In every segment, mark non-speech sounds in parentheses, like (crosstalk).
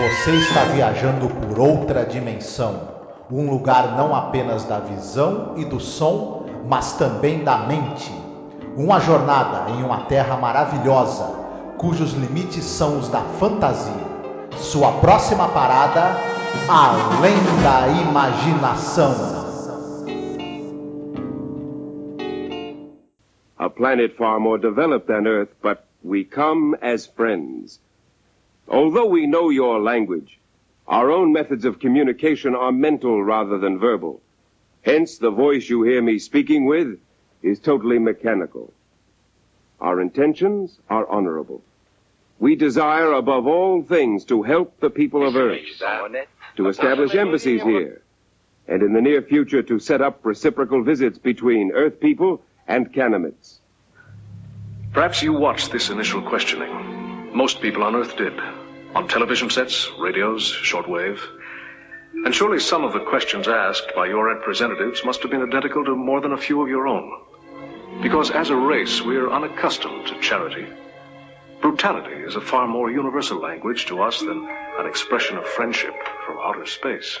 Você está viajando por outra dimensão, um lugar não apenas da visão e do som, mas também da mente. Uma jornada em uma terra maravilhosa, cujos limites são os da fantasia. Sua próxima parada, além da imaginação. A planet far more developed than Earth, but we come as friends. Although we know your language, our own methods of communication are mental rather than verbal. Hence, the voice you hear me speaking with is totally mechanical. Our intentions are honorable. We desire above all things to help the people of Earth, to establish embassies here, and in the near future to set up reciprocal visits between Earth people and Canamites. Perhaps you watched this initial questioning. Most people on Earth did. On television sets, radios, shortwave. And surely some of the questions asked by your representatives must have been identical to more than a few of your own. Because as a race, we're unaccustomed to charity. Brutality is a far more universal language to us than an expression of friendship from outer space.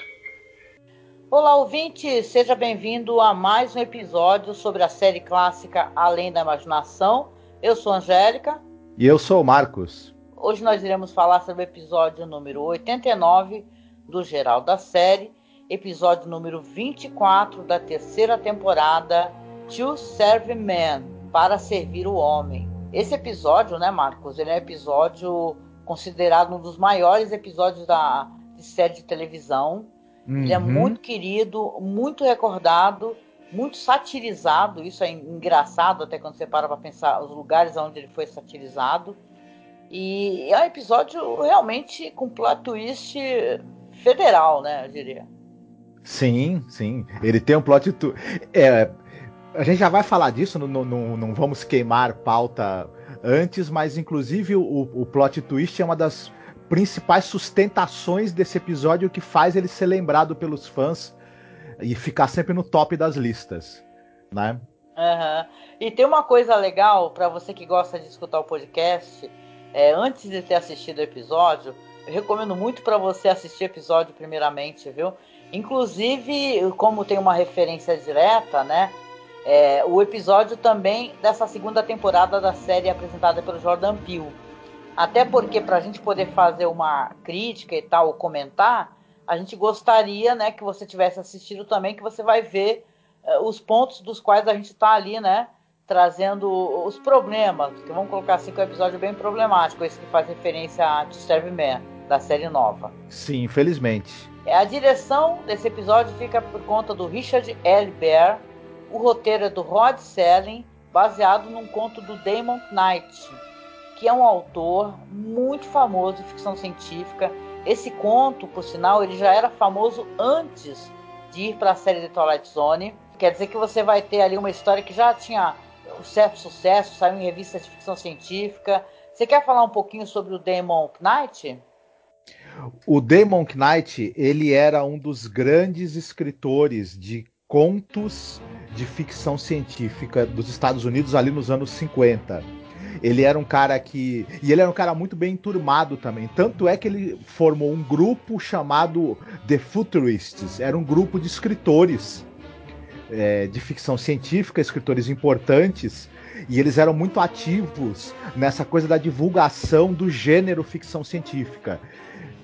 Olá, ouvinte! Seja bem-vindo a mais um episódio sobre a série clássica Além da Imaginação. Eu sou Angélica. E eu sou o Marcos. Hoje nós iremos falar sobre o episódio número 89 do geral da série, episódio número 24 da terceira temporada, To Serve Man, para servir o homem. Esse episódio, né, Marcos, ele é um episódio considerado um dos maiores episódios da de série de televisão. Uhum. Ele é muito querido, muito recordado, muito satirizado. Isso é engraçado até quando você para para pensar os lugares onde ele foi satirizado. E é um episódio realmente com plot twist federal, né? Eu diria. Sim, sim. Ele tem um plot twist. É, a gente já vai falar disso, não, não, não vamos queimar pauta antes, mas inclusive o, o plot twist é uma das principais sustentações desse episódio que faz ele ser lembrado pelos fãs e ficar sempre no top das listas, né? Uhum. E tem uma coisa legal para você que gosta de escutar o podcast é, antes de ter assistido o episódio, eu recomendo muito para você assistir o episódio primeiramente, viu? Inclusive, como tem uma referência direta, né? É, o episódio também dessa segunda temporada da série apresentada pelo Jordan Peele. Até porque para a gente poder fazer uma crítica e tal, comentar, a gente gostaria, né, que você tivesse assistido também, que você vai ver uh, os pontos dos quais a gente está ali, né, trazendo os problemas, que vamos colocar assim que é um episódio bem problemático, esse que faz referência a Serve Man, da série nova. Sim, infelizmente. É, a direção desse episódio fica por conta do Richard L. Bear, o roteiro é do Rod Serling, baseado num conto do Damon Knight, que é um autor muito famoso de ficção científica. Esse conto, por sinal, ele já era famoso antes de ir para a série The Twilight Zone. Quer dizer que você vai ter ali uma história que já tinha um certo sucesso, saiu em revistas de ficção científica. Você quer falar um pouquinho sobre o Damon Knight? O Damon Knight, ele era um dos grandes escritores de contos de ficção científica dos Estados Unidos ali nos anos 50. Ele era um cara que. E ele era um cara muito bem enturmado também. Tanto é que ele formou um grupo chamado The Futurists. Era um grupo de escritores é, de ficção científica, escritores importantes, e eles eram muito ativos nessa coisa da divulgação do gênero ficção científica.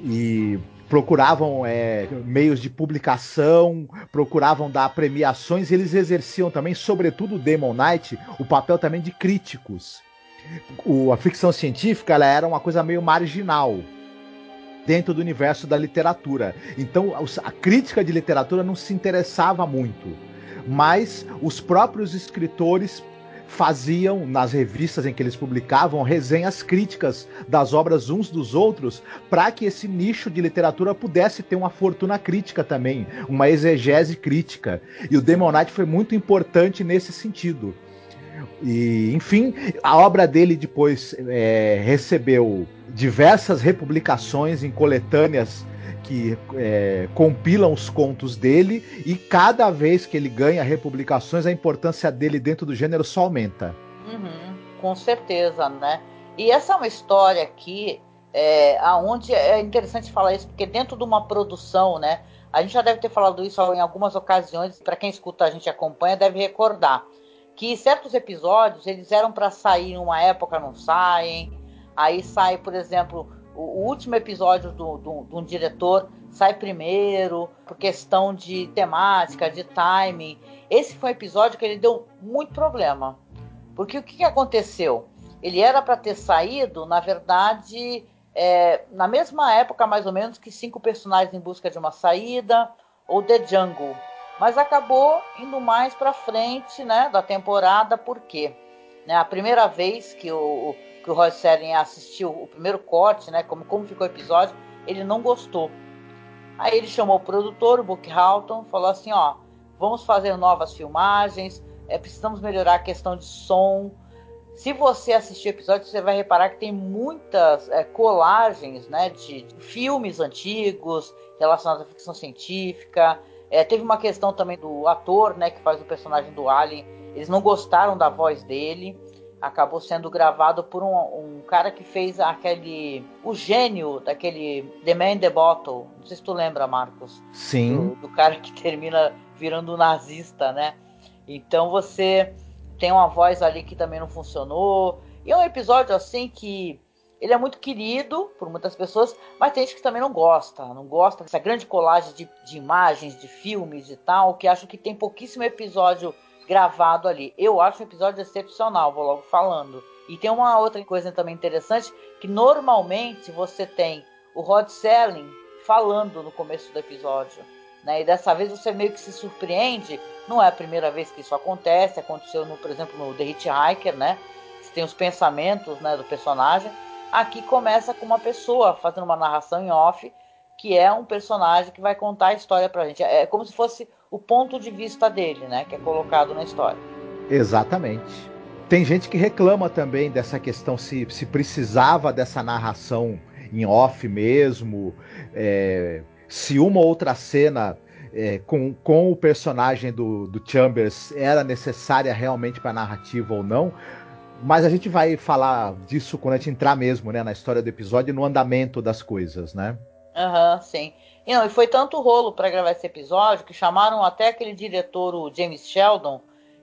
E procuravam é, meios de publicação, procuravam dar premiações, e eles exerciam também, sobretudo o Demon Knight, o papel também de críticos. O, a ficção científica ela era uma coisa meio marginal dentro do universo da literatura. Então a crítica de literatura não se interessava muito mas os próprios escritores faziam nas revistas em que eles publicavam resenhas críticas das obras uns dos outros para que esse nicho de literatura pudesse ter uma fortuna crítica também, uma exegese crítica. E o Demon Knight foi muito importante nesse sentido. E, enfim, a obra dele depois é, recebeu diversas republicações em coletâneas que é, compilam os contos dele e cada vez que ele ganha republicações, a importância dele dentro do gênero só aumenta. Uhum, com certeza, né? E essa é uma história aqui é, aonde é interessante falar isso, porque dentro de uma produção, né? A gente já deve ter falado isso em algumas ocasiões, para quem escuta a gente acompanha, deve recordar que certos episódios eles eram para sair em uma época, não saem. Aí sai, por exemplo, o, o último episódio do, do, de um diretor sai primeiro, por questão de temática, de timing. Esse foi um episódio que ele deu muito problema. Porque o que, que aconteceu? Ele era para ter saído, na verdade, é, na mesma época, mais ou menos, que Cinco Personagens em Busca de uma Saída ou The Jungle. Mas acabou indo mais para frente né, da temporada, por quê? Né, a primeira vez que o, que o Roy Serling assistiu o primeiro corte, né, como, como ficou o episódio, ele não gostou. Aí ele chamou o produtor, o Book Halton, falou assim, ó, vamos fazer novas filmagens, é, precisamos melhorar a questão de som. Se você assistir o episódio, você vai reparar que tem muitas é, colagens né, de, de, filmes antigos relacionados à ficção científica. É, teve uma questão também do ator né, que faz o personagem do Alien. Eles não gostaram da voz dele acabou sendo gravado por um, um, cara que fez aquele. O gênio daquele The Man in the Bottle. Não sei se tu lembra, Marcos. Sim. Do, do cara que (laughs) termina virando nazista, né? Então você tem uma voz ali que também não funcionou. E é um episódio assim que. Ele é muito querido por muitas pessoas, mas tem gente que também não gosta. Não gosta dessa grande colagem de, de imagens, de filmes e tal, que acho que tem pouquíssimo episódio gravado ali. Eu acho um episódio excepcional, vou logo falando. E tem uma outra coisa também interessante, que normalmente você tem o Rod Serling falando no começo do episódio. Né? E dessa vez você meio que se surpreende. Não é a primeira vez que isso acontece. Aconteceu, no, por exemplo, no The Hitchhiker, né? Você tem os pensamentos né, do personagem. Aqui começa com uma pessoa fazendo uma narração em off, que é um personagem que vai contar a história pra gente. É como se fosse o ponto de vista dele, né, que é colocado na história. Exatamente. Tem gente que reclama também dessa questão se, se precisava dessa narração em off mesmo, é, se uma outra cena é, com, com o personagem do, do Chambers era necessária realmente para a narrativa ou não. Mas a gente vai falar disso quando a gente entrar mesmo né, na história do episódio e no andamento das coisas, né? Aham, uhum, sim. E, não, e foi tanto rolo para gravar esse episódio que chamaram até aquele diretor, o James Sheldon,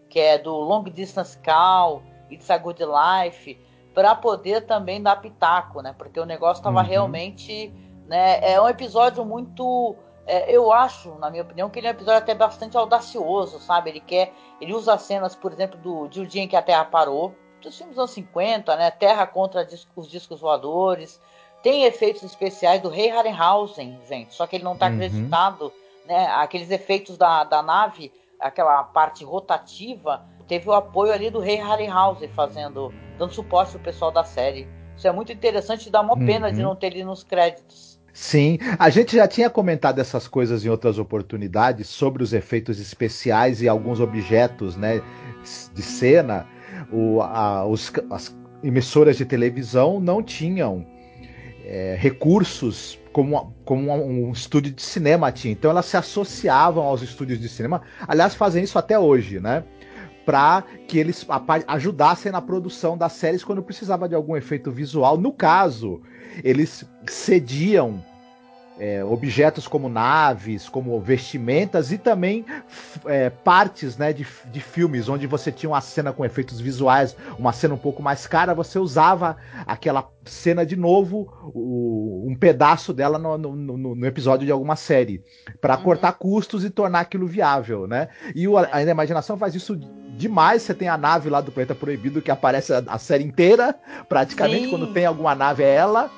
que é do Long Distance Call, It's a Good Life, para poder também dar pitaco, né? Porque o negócio estava uhum. realmente. Né, é um episódio muito. É, eu acho, na minha opinião, que ele é um episódio até bastante audacioso, sabe? Ele quer. Ele usa cenas, por exemplo, do, de O Dia em que a Terra Parou, dos filmes dos anos 50, né? Terra contra os discos voadores. Tem efeitos especiais do Rei Harryhausen, gente, só que ele não está uhum. acreditado, né? Aqueles efeitos da, da nave, aquela parte rotativa, teve o apoio ali do Rei Harryhausen fazendo, dando suporte pro pessoal da série. Isso é muito interessante e dá uma uhum. pena de uhum. não ter ele nos créditos. Sim, a gente já tinha comentado essas coisas em outras oportunidades sobre os efeitos especiais e alguns objetos, né, de cena. O, a, os, as emissoras de televisão não tinham é, recursos como, como um, estúdio de cinema tinha. Então elas se associavam aos estúdios de cinema. Aliás, fazem isso até hoje, né? Para que eles ajudassem na produção das séries quando precisava de algum efeito visual. No caso, eles cediam é, objetos como naves, como vestimentas e também é, partes né, de, de filmes, onde você tinha uma cena com efeitos visuais, uma cena um pouco mais cara, você usava aquela cena de novo, o, um pedaço dela no, no, no, episódio de alguma série, para uhum. cortar custos e tornar aquilo viável. Né? E o, a, a imaginação faz isso demais. Você tem a nave lá do Planeta Proibido que aparece a, a série inteira, praticamente, Sim. quando tem alguma nave é ela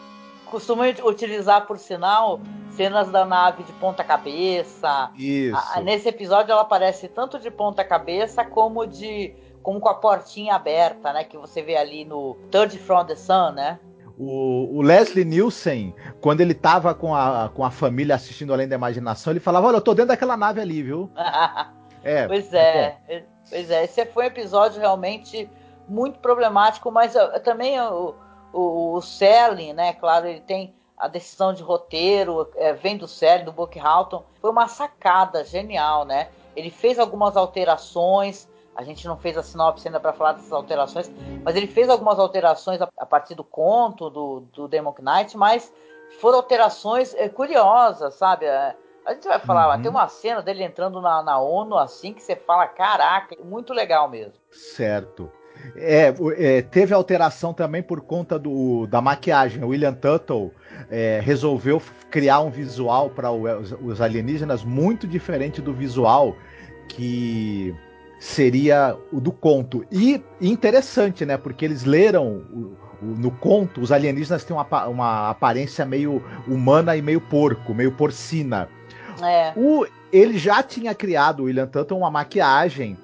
costumam utilizar, por sinal, cenas da nave de ponta cabeça. Isso. A, nesse episódio ela aparece tanto de ponta cabeça como de como com a portinha aberta, né? Que você vê ali no Third from the Sun, né? O, o, Leslie Nielsen, quando ele tava com a, com a família assistindo Além da Imaginação, ele falava: Olha, eu tô dentro daquela nave ali, viu? (laughs) é, pois é, bom. pois é. Esse foi um episódio realmente muito problemático, mas eu, também eu, o, o Selling, né? Claro, ele tem a decisão de roteiro, é, vem do Selling, do Buck Halton. Foi uma sacada genial, né? Ele fez algumas alterações, A gente não fez a sinopse ainda para falar dessas alterações, mas ele fez algumas alterações a, a partir do conto do, do Demon Knight, mas foram alterações é, curiosas, sabe? É, a gente vai falar, uhum. tem uma cena dele entrando na, na ONU assim que você fala, caraca, muito legal mesmo. Certo. É, é, teve alteração também por conta do, da maquiagem. O William Tuttle é, resolveu criar um visual para os, alienígenas muito diferente do visual que seria o do conto. E interessante, né? Porque eles leram o, o, no conto, os alienígenas têm uma, uma aparência meio humana e meio porco, meio porcina. É. O, ele já tinha criado, o William Tuttle, uma maquiagem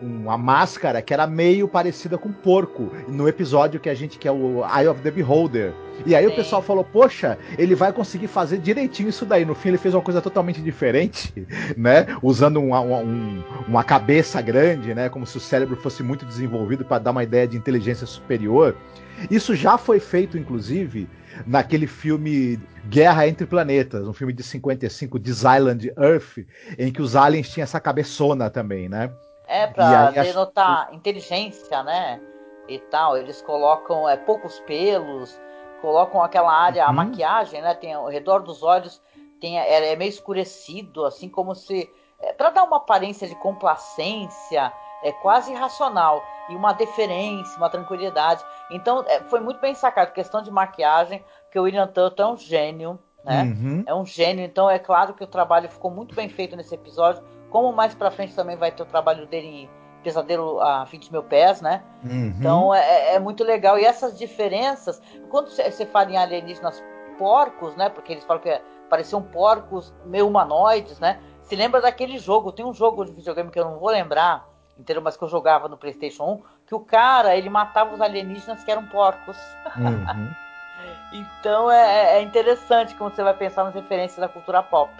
uma máscara que era meio parecida com porco no episódio que a gente quer o Eye of the Beholder. E aí Sim. o pessoal falou: "Poxa, ele vai conseguir fazer direitinho isso daí". No fim ele fez uma coisa totalmente diferente, (laughs) né? Usando uma, uma, uma cabeça grande, né, como se o cérebro fosse muito desenvolvido para dar uma ideia de inteligência superior. Isso já foi feito inclusive naquele filme Guerra entre Planetas, um filme de 55, This Island Earth, em que os aliens tinham essa cabeçona também, né? É, pra denotar acho... inteligência, né? E tal. Eles colocam é, poucos pelos, colocam aquela área, uhum. a maquiagem, né? Tem ao redor dos olhos, tem, é, é meio escurecido, assim como se. É, para dar uma aparência de complacência, é quase irracional. E uma deferência, uma tranquilidade. Então, é, foi muito bem sacado. Questão de maquiagem, que o William Tuttle é um gênio, né? Uhum. É um gênio. Então, é claro que o trabalho ficou muito bem feito nesse episódio como mais pra frente também vai ter o trabalho dele em Pesadelo a 20 mil pés, né? Uhum. Então é, é, é, muito legal. E essas diferenças, quando você fala em alienígenas porcos, né? Porque eles falam que pareciam porcos meio humanoides, né? Se lembra daquele jogo, tem um jogo de videogame que eu não vou lembrar inteiro, mas que eu jogava no PlayStation 1, que o cara ele matava os alienígenas que eram porcos. Uhum. (laughs) então é, é interessante como você vai pensar nas referências da cultura pop.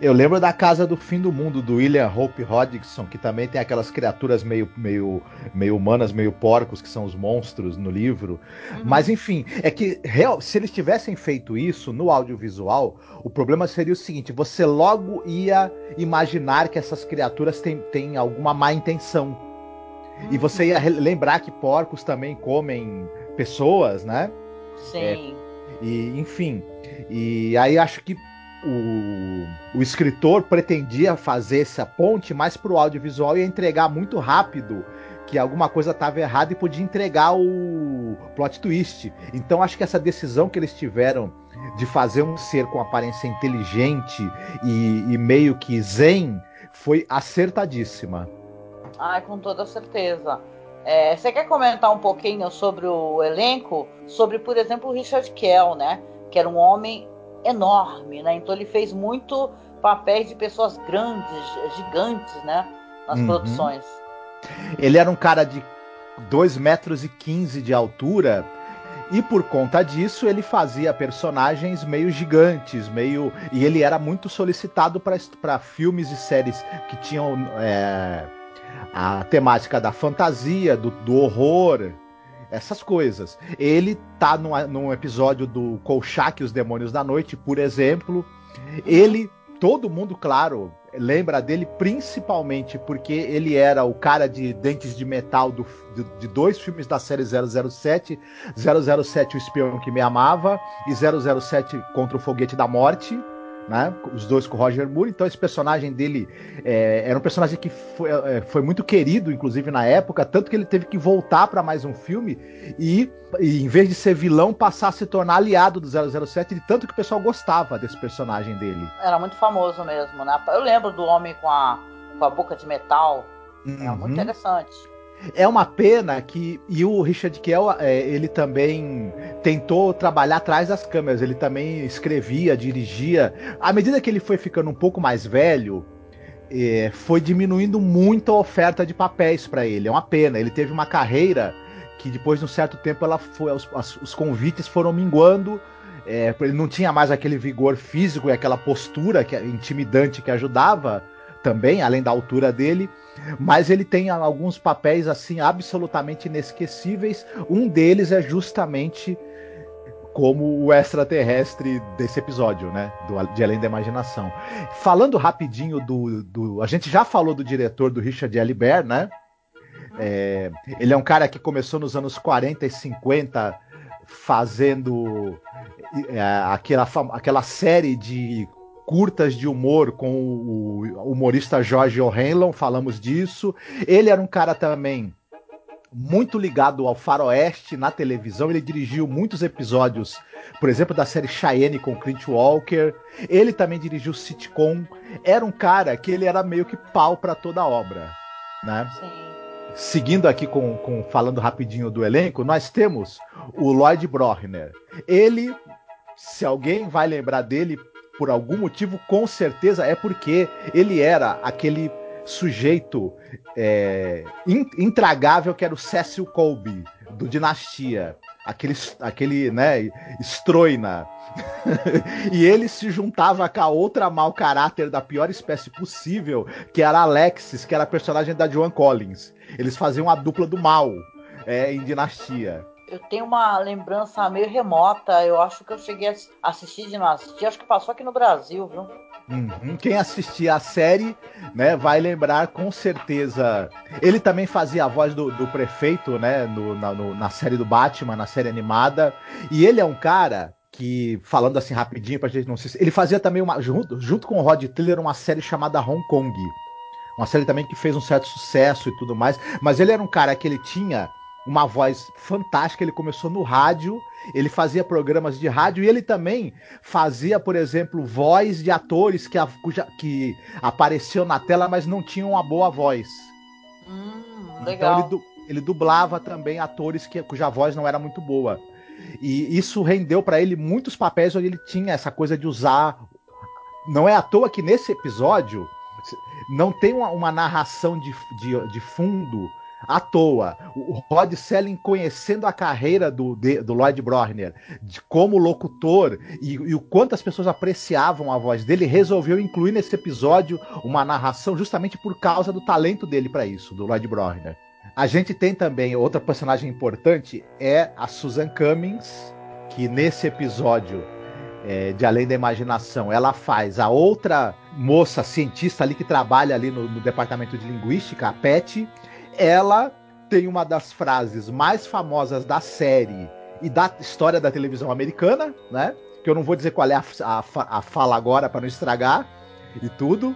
Eu lembro da Casa do Fim do Mundo, do William Hope Hodgson, que também tem aquelas criaturas meio, meio, meio humanas, meio porcos, que são os monstros no livro. Uhum. Mas enfim, é que real, se eles tivessem feito isso no audiovisual, o problema seria o seguinte: você logo ia imaginar que essas criaturas têm, têm alguma má intenção. Uhum. E você ia lembrar que porcos também comem pessoas, né? Sim. É, e, enfim. E aí acho que o, o escritor pretendia fazer essa ponte mais para o audiovisual e entregar muito rápido que alguma coisa estava errada e podia entregar o plot twist. Então acho que essa decisão que eles tiveram de fazer um ser com aparência inteligente e, e meio que zen foi acertadíssima. Ah, com toda certeza. É, você quer comentar um pouquinho sobre o elenco? Sobre, por exemplo, o Richard Kell, né? Que era um homem enorme, né? Então ele fez muito papéis de pessoas grandes, gigantes, né? Nas uhum. produções. Ele era um cara de 2 metros e 15 de altura. E por conta disso, ele fazia personagens meio gigantes, meio. E ele era muito solicitado para filmes e séries que tinham é, a temática da fantasia, do, do horror, essas coisas. Ele tá num, num episódio do Kolchak e os Demônios da Noite, por exemplo. Ele, todo mundo, claro, lembra dele principalmente porque ele era o cara de dentes de metal do, de, de, dois filmes da série 007, 007 O Espião que Me Amava e 007 Contra o Foguete da Morte né? Os dois com o Roger Moore. Então esse personagem dele é, era um personagem que foi, é, foi, muito querido, inclusive na época, tanto que ele teve que voltar para mais um filme e, e, em vez de ser vilão, passar a se tornar aliado do 007, de tanto que o pessoal gostava desse personagem dele. Era muito famoso mesmo, né? Eu lembro do homem com a, com a boca de metal. Uhum. Era muito interessante. É uma pena que. E o Richard Kell, é, ele também tentou trabalhar atrás das câmeras. Ele também escrevia, dirigia. À medida que ele foi ficando um pouco mais velho, é, foi diminuindo muito a oferta de papéis para ele. É uma pena. Ele teve uma carreira que depois de um certo tempo ela foi, os, os convites foram minguando. É, ele não tinha mais aquele vigor físico e aquela postura que, intimidante que ajudava também, além da altura dele. Mas ele tem alguns papéis assim absolutamente inesquecíveis. Um deles é justamente como o extraterrestre desse episódio, né? Do, de Além da Imaginação. Falando rapidinho do, do. A gente já falou do diretor do Richard Elibert, né? É, ele é um cara que começou nos anos 40 e 50 fazendo é, aquela, aquela série de curtas de humor com o humorista Jorge O'Hanlon, falamos disso. Ele era um cara também muito ligado ao faroeste na televisão. Ele dirigiu muitos episódios, por exemplo, da série Cheyenne com Clint Walker. Ele também dirigiu sitcom. Era um cara que ele era meio que pau para toda a obra, né? Sim. Seguindo aqui com, com falando rapidinho do elenco, nós temos o Lloyd Brochner. Ele, se alguém vai lembrar dele por algum motivo, com certeza é porque ele era aquele sujeito é, intragável que era o Cecil Colby, do Dinastia. Aquele, aquele né, Stroina. (laughs) e ele se juntava com a outra mau caráter da pior espécie possível, que era Alexis, que era a personagem da Joan Collins. Eles faziam a dupla do mal é, em Dinastia eu tenho uma lembrança meio remota. Eu acho que eu cheguei a assistir Dinastia, acho que passou aqui no Brasil, viu? Uhum. Quem assistir a série, né, vai lembrar com certeza. Ele também fazia a voz do, do prefeito, né, no, na, no, na série do Batman, na série animada. E ele é um cara que, falando assim rapidinho pra gente não se. Ele fazia também uma. Junto, junto com o Rod Tiller, uma série chamada Hong Kong. Uma série também que fez um certo sucesso e tudo mais. Mas ele era um cara que ele tinha uma voz fantástica. Ele começou no rádio, ele fazia programas de rádio e ele também fazia, por exemplo, voz de atores que, cuja, que apareciam na tela, mas não tinham uma boa voz. Hum, legal. Então ele, ele dublava também atores que, cuja voz não era muito boa. E isso rendeu para ele muitos papéis onde ele tinha essa coisa de usar. Não é à toa que nesse episódio não tem uma, uma narração de, de, de fundo à toa. O Rod Selling conhecendo a carreira do, de, do Lloyd Brochner de, como locutor e, e, o quanto as pessoas apreciavam a voz dele, resolveu incluir nesse episódio uma narração justamente por causa do talento dele para isso, do Lloyd Brochner. A gente tem também outra personagem importante é a Susan Cummings, que nesse episódio é, de Além da Imaginação, ela faz a outra moça cientista ali que trabalha ali no, no departamento de linguística, a Pet, ela tem uma das frases mais famosas da série e da história da televisão americana, né? Que eu não vou dizer qual é a, a, a fala agora para não estragar e tudo.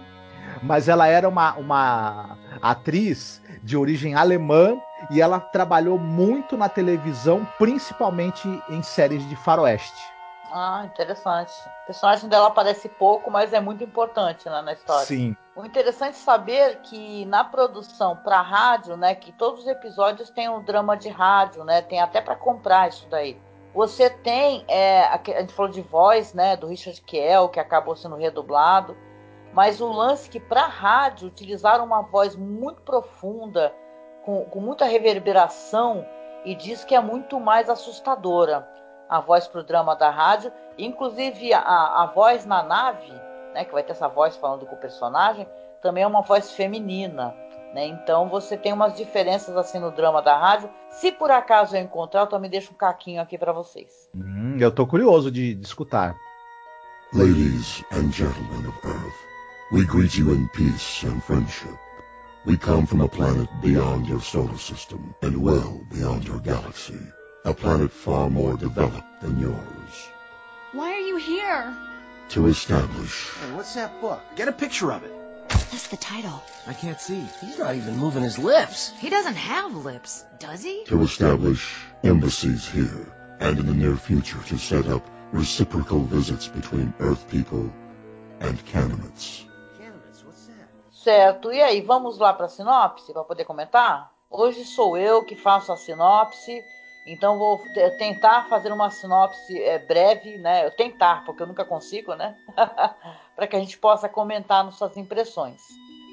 Mas ela era uma, uma atriz de origem alemã e ela trabalhou muito na televisão, principalmente em séries de faroeste. Ah, interessante. O personagem dela aparece pouco, mas é muito importante né, na história. Sim. O interessante é saber que na produção para rádio, né, que todos os episódios têm um drama de rádio, né, tem até para comprar isso daí. Você tem, é, a gente falou de voz, né, do Richard Kiel, que acabou sendo redublado, mas o lance que para rádio utilizaram uma voz muito profunda, com, com muita reverberação, e diz que é muito mais assustadora a voz para o drama da rádio, inclusive a, a voz na nave, né, que vai ter essa voz falando com o personagem, também é uma voz feminina. Né? Então você tem umas diferenças assim no drama da rádio. Se por acaso eu encontrar, eu também deixo um caquinho aqui para vocês. Hum, eu tô curioso de, de escutar. Ladies and gentlemen of Earth, we greet you in peace and friendship. We come from a planet beyond your solar system and well beyond your galaxy. A planet far more developed than yours. Why are you here? To establish. Hey, what's that book? Get a picture of it. That's the title. I can't see. He's not even moving his lips. He doesn't have lips, does he? To establish embassies here, and in the near future to set up reciprocal visits between Earth people and Canaanites. Certo, e aí, vamos lá para a sinopse para poder comentar? Hoje sou eu que faço a sinopse Então vou tentar fazer uma sinopse é, breve, né? Eu tentar, porque eu nunca consigo, né? (laughs) para que a gente possa comentar nossas impressões.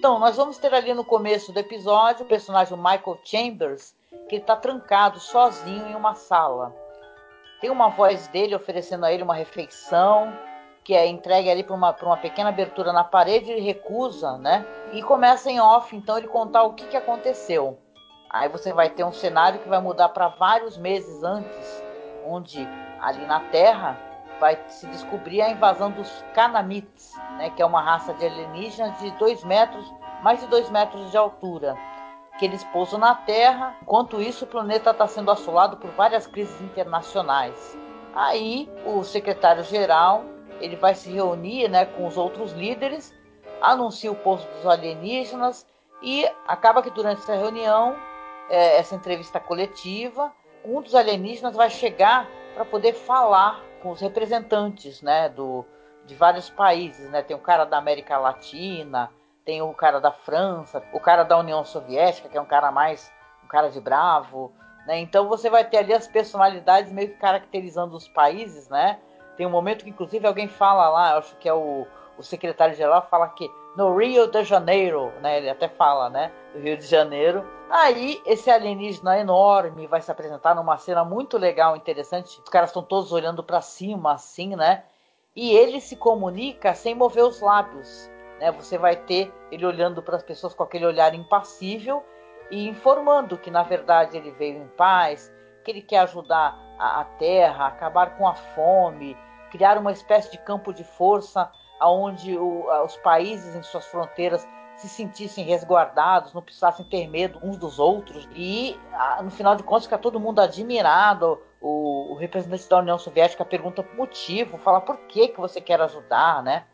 Então, nós vamos ter ali no começo do episódio o personagem Michael Chambers, que está trancado sozinho em uma sala. Tem uma voz dele oferecendo a ele uma refeição, que é entregue ali para uma, uma pequena abertura na parede, ele recusa, né? E começa em off, então, ele contar o que, que aconteceu. Aí você vai ter um cenário que vai mudar para vários meses antes, onde ali na Terra vai se descobrir a invasão dos Canamites, né, que é uma raça de alienígenas de dois metros, mais de dois metros de altura. que eles pousam na Terra. Enquanto isso, o planeta está sendo assolado por várias crises internacionais. Aí, o secretário-geral ele vai se reunir né, com os outros líderes, anuncia o posto dos alienígenas e acaba que durante essa reunião, é, essa entrevista coletiva, um dos alienígenas vai chegar para poder falar com os representantes né, do, de vários países. Né? Tem o cara da América Latina, tem o cara da França, o cara da União Soviética, que é um cara mais um cara de bravo. Né? Então você vai ter ali as personalidades meio que caracterizando os países, né? Tem um momento que, inclusive, alguém fala lá, acho que é o, o secretário-geral, fala que no Rio de Janeiro, né? Ele até fala, né? Do Rio de Janeiro. Aí, esse alienígena enorme vai se apresentar numa cena muito legal, interessante. Os caras estão todos olhando para cima, assim, né? E ele se comunica sem mover os lábios. Né? Você vai ter ele olhando para as pessoas com aquele olhar impassível e informando que, na verdade, ele veio em paz, que ele quer ajudar a, a terra, acabar com a fome, criar uma espécie de campo de força onde os países em suas fronteiras se sentissem resguardados, não precisassem ter medo uns dos outros. E, no final de contas, fica todo mundo admirado. O, o representante da União Soviética pergunta o motivo, fala por que, que você quer ajudar, né?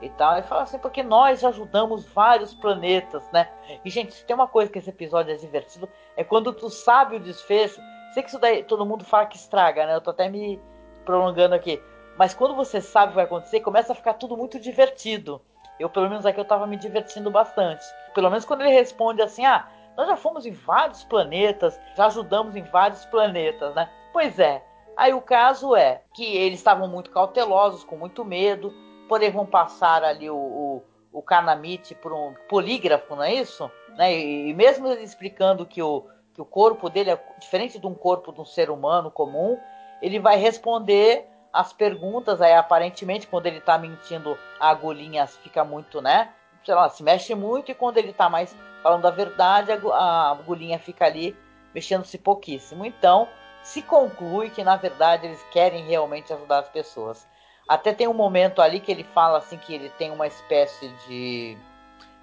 E tal. Ele fala assim, porque nós ajudamos vários planetas, né? E, gente, se tem uma coisa que esse episódio é divertido, é quando tu sabe o desfecho. Sei que isso daí todo mundo fala que estraga, né? Eu tô até me prolongando aqui. Mas quando você sabe o que vai acontecer, começa a ficar tudo muito divertido. Eu, pelo menos aqui, eu tava me divertindo bastante. Pelo menos quando ele responde assim, ah, nós já fomos em vários planetas, já ajudamos em vários planetas, né? Pois é. Aí o caso é que eles estavam muito cautelosos, com muito medo, porém vão passar ali o, o, o Kanamite por um polígrafo, não é isso? Né? E, e mesmo ele explicando que o, que o corpo dele é diferente de um corpo de um ser humano comum, ele vai responder as perguntas, aí aparentemente, quando ele tá mentindo, a agulhinha fica muito, né? Sei lá, se mexe muito, e quando ele tá mais falando a verdade, a agulhinha fica ali mexendo-se pouquíssimo. Então, se conclui que na verdade eles querem realmente ajudar as pessoas. Até tem um momento ali que ele fala assim que ele tem uma espécie de,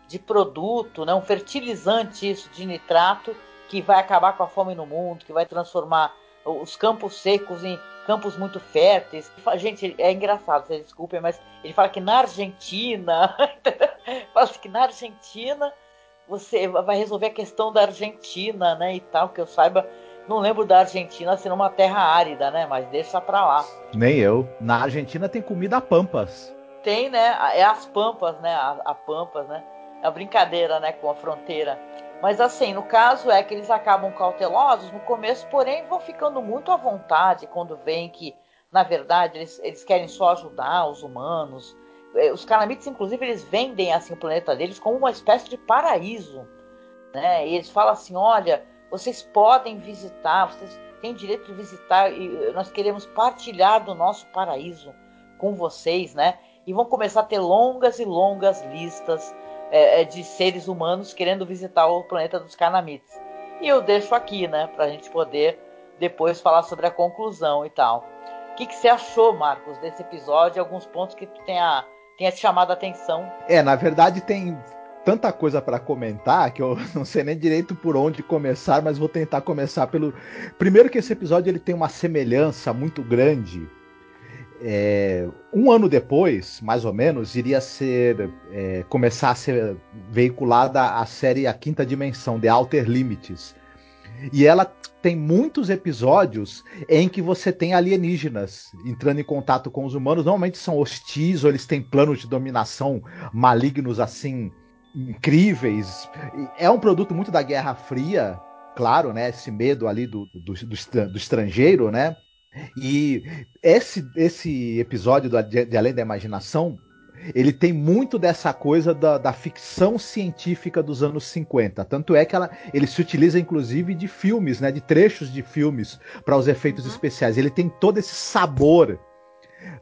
de produto, né, um fertilizante isso de nitrato que vai acabar com a fome no mundo, que vai transformar os campos secos em campos muito férteis. Gente, é engraçado, vocês desculpem, mas ele fala que na Argentina, (laughs) fala assim que na Argentina você vai resolver a questão da Argentina, né, e tal, que eu saiba, não lembro da Argentina ser uma terra árida, né, mas deixa pra lá. Nem eu. Na Argentina tem comida a pampas. Tem, né, é as pampas, né, a, a pampas, né, é a brincadeira, né, com a fronteira. Mas assim, no caso é que eles acabam cautelosos no começo, porém vão ficando muito à vontade quando veem que, na verdade, eles, eles querem só ajudar os humanos. É, os canamites, inclusive, eles vendem assim o planeta deles como uma espécie de paraíso. Né? E eles falam assim: olha, vocês podem visitar, vocês têm direito de visitar, e nós queremos partilhar do nosso paraíso com vocês, né? E vão começar a ter longas e longas listas é, é, de seres humanos querendo visitar o planeta dos Canamites. E eu deixo aqui, né, para a gente poder depois falar sobre a conclusão e tal. O que, que você achou, Marcos, desse episódio? Alguns pontos que tu tenha, tenha te chamado a atenção? É, na verdade tem tanta coisa para comentar que eu (laughs) não sei nem direito por onde começar, mas vou tentar começar pelo. Primeiro que esse episódio ele tem uma semelhança muito grande é, um ano depois, mais ou menos, iria ser é, começar a ser veiculada a série A Quinta Dimensão, The Outer Limits. E ela tem muitos episódios em que você tem alienígenas entrando em contato com os humanos. Normalmente são hostis ou eles têm planos de dominação malignos assim incríveis. É um produto muito da Guerra Fria, claro, né? Esse medo ali do, do, do, do estrangeiro, né? E esse, esse episódio do, de, Além da Imaginação, ele tem muito dessa coisa da, da, ficção científica dos anos 50. Tanto é que ela, ele se utiliza, inclusive, de filmes, né, de trechos de filmes para os efeitos uhum. especiais. Ele tem todo esse sabor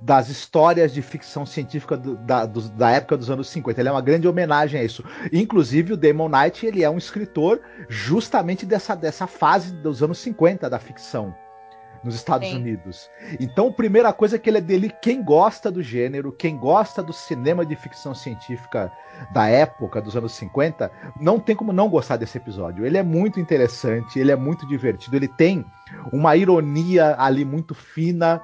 das histórias de ficção científica do, da, do, da, época dos anos 50. Ele é uma grande homenagem a isso. Inclusive, o Damon Knight ele é um escritor justamente dessa, dessa fase dos anos 50 da ficção nos Estados Sim. Unidos. Então, a primeira coisa é que ele é dele, quem gosta do gênero, quem gosta do cinema de ficção científica da época, dos anos 50, não tem como não gostar desse episódio. Ele é muito interessante, ele é muito divertido, ele tem uma ironia ali muito fina,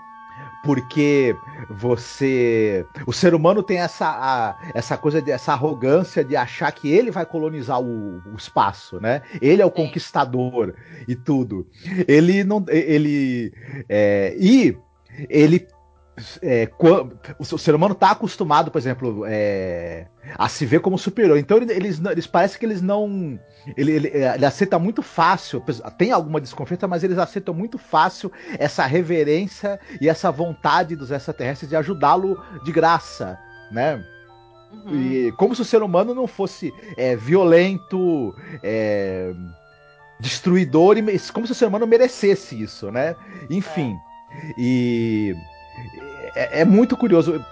porque você. O ser humano tem essa, a- essa coisa, de, essa arrogância de achar que ele vai colonizar o, o espaço, né? Ele é o Sim. conquistador e tudo. Ele não. Ele. é, e ele. É, o ser humano está acostumado, por exemplo, é, a se ver como superior. Então ele- eles, eles parece que eles não. Ele, ele, ele aceita muito fácil, tem alguma desconfiança, mas eles aceitam muito fácil essa reverência e essa vontade dos extraterrestres de ajudá-lo de graça, né? Uhum. E como se o ser humano não fosse é, violento, é, destruidor, e como se o ser humano merecesse isso, né? Enfim. E é, é muito curioso.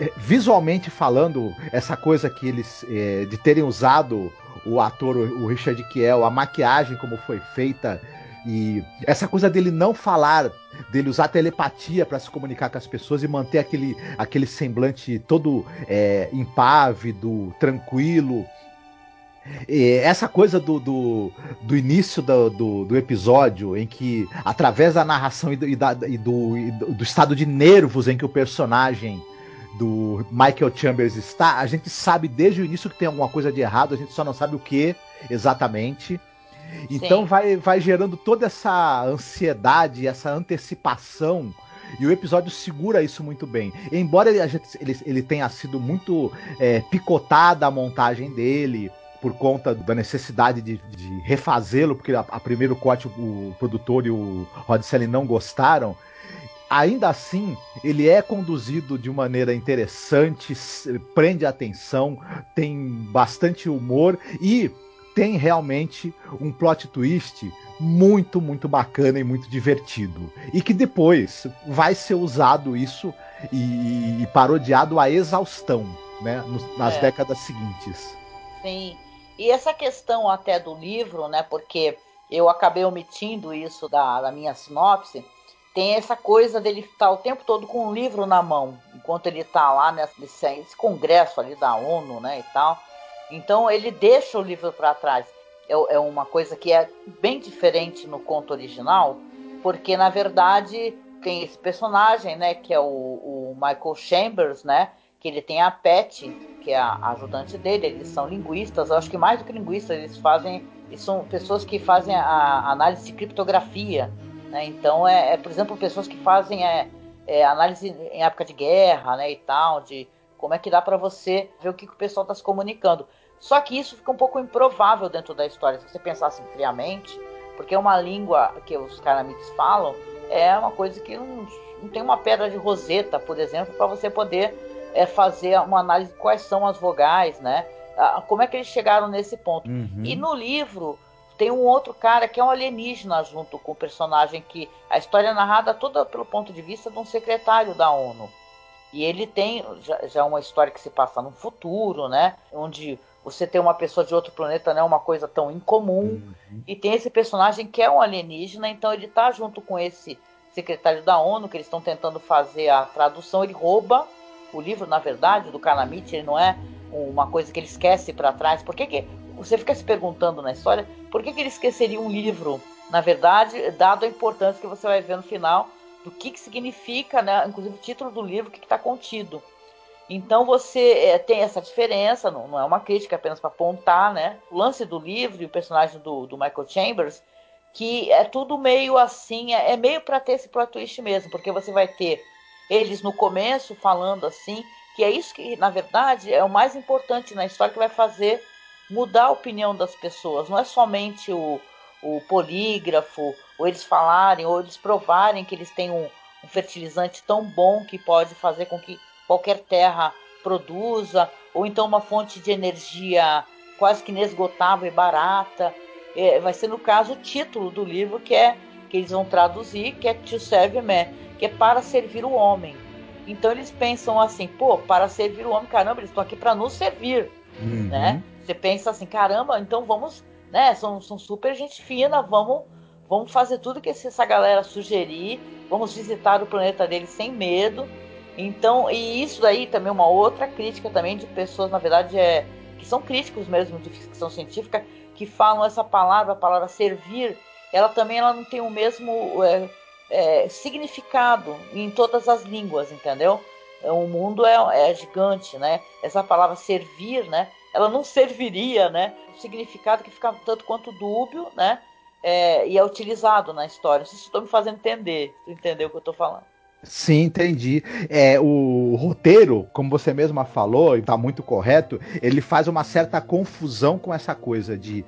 É, Visualmente falando, essa coisa que eles. é, de terem usado o ator, o Richard Kiel, a maquiagem como foi feita. E essa coisa dele não falar, dele usar telepatia para se comunicar com as pessoas e manter aquele, aquele semblante todo é, impávido, tranquilo. E essa coisa do, do, do início do, do, do episódio, em que, através da narração e, do, e da- e do, e do- do estado de nervos em que o personagem do Michael Chambers está, a gente sabe desde o início que tem alguma coisa de errado, a gente só não sabe o que exatamente. Então Sim. vai, vai gerando toda essa ansiedade, essa antecipação. E o episódio segura isso muito bem. Embora ele, ele, ele tenha sido muito é, picotada a montagem dele, por conta da necessidade de, de refazê-lo, porque a, a primeiro corte o, produtor e o Rod Selling não gostaram. Ainda assim, ele é conduzido de maneira interessante, prende a atenção, tem bastante humor e tem realmente um plot twist muito, muito bacana e muito divertido. E que depois vai ser usado isso e, e parodiado à exaustão, né? nas É. décadas seguintes. Sim. E essa questão até do livro, né? Porque eu acabei omitindo isso da, da minha sinopse. Tem essa coisa dele estar o tempo todo com um livro na mão, enquanto ele está lá nesse, congresso ali da ONU, né? E tal. Então ele deixa o livro para trás. É, é uma coisa que é bem diferente no conto original, porque na verdade tem esse personagem, né? Que é o, o Michael Chambers, né? Que ele tem a Pet, que é a ajudante dele, eles são linguistas, eu acho que mais do que linguistas, eles fazem, eles são pessoas que fazem a análise de criptografia, né? Então é, é, por exemplo, pessoas que fazem é, é, análise em época de guerra, né, e tal, de como é que dá para você ver o que, que o pessoal está se comunicando. Só que isso fica um pouco improvável dentro da história, se você pensar assim friamente, porque uma língua que os caramites falam, é uma coisa que não, não tem uma pedra de roseta, por exemplo, para você poder é fazer uma análise de quais são as vogais, né? Ah, Como é que eles chegaram nesse ponto? Uhum. E no livro tem um outro cara que é um alienígena junto com o personagem que a história é narrada toda pelo ponto de vista de um secretário da ONU. E ele tem já, já uma história que se passa no futuro, né? Onde você tem uma pessoa de outro planeta não é uma coisa tão incomum. Uhum. E tem esse personagem que é um alienígena, então ele tá junto com esse secretário da ONU, que eles estão tentando fazer a tradução, ele rouba o livro, na verdade, do Calamite, ele não é uma coisa que ele esquece para trás. Por que, que você fica se perguntando na história, por que, que ele esqueceria um livro? Na verdade, dado a importância que você vai ver no final do que, que significa, né, inclusive o título do livro, o que está contido. Então você é, tem essa diferença, não, não, é uma crítica apenas para apontar, né? O lance do livro e o personagem do, do Michael Chambers, que é tudo meio assim, é, é meio para ter esse plot twist mesmo, porque você vai ter eles no começo falando assim, que é isso que, na verdade, é o mais importante na história que vai fazer mudar a opinião das pessoas. Não é somente o, o polígrafo, ou eles falarem, ou eles provarem que eles têm um, um fertilizante tão bom que pode fazer com que qualquer terra produza, ou então uma fonte de energia quase que inesgotável e barata. É, vai ser, no caso, o título do livro que é que eles vão traduzir, que é To Serve Man, que é para servir o homem. Então eles pensam assim, pô, para servir o homem, caramba, eles estão aqui para nos servir, Uhum. né? Você pensa assim, caramba, então vamos, né? São, são super gente fina, vamos vamos fazer tudo que essa galera sugerir, vamos visitar o planeta deles sem medo. Então, e isso daí também é uma outra crítica também de pessoas, na verdade, é, que são críticos mesmo de ficção científica, que falam essa palavra, a palavra servir, ela também ela não tem o mesmo é, é, significado em todas as línguas, entendeu? O mundo é, é gigante, né? Essa palavra servir, né? Ela não serviria, né? O significado que fica tanto quanto dúbio, né? É, e é utilizado na história. Não sei se estou me fazendo entender. Tu entendeu o que eu estou falando? Sim, entendi. É, o roteiro, como você mesma falou, e está muito correto, ele faz uma certa confusão com essa coisa de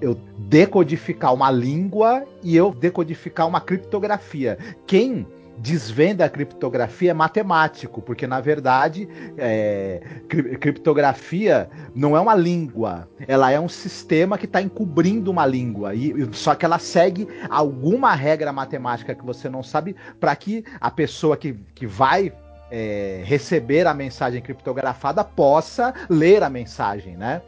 eu decodificar uma língua e eu decodificar uma criptografia. Quem desvenda a criptografia é matemático, porque na verdade é, cri criptografia não é uma língua, ela é um sistema que está encobrindo uma língua, e, só que ela segue alguma regra matemática que você não sabe para que a pessoa que, que vai é, receber a mensagem criptografada possa ler a mensagem, né?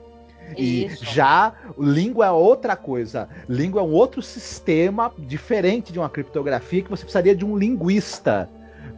E Isso. já língua é outra coisa. Língua é um outro sistema diferente de uma criptografia que você precisaria de um linguista,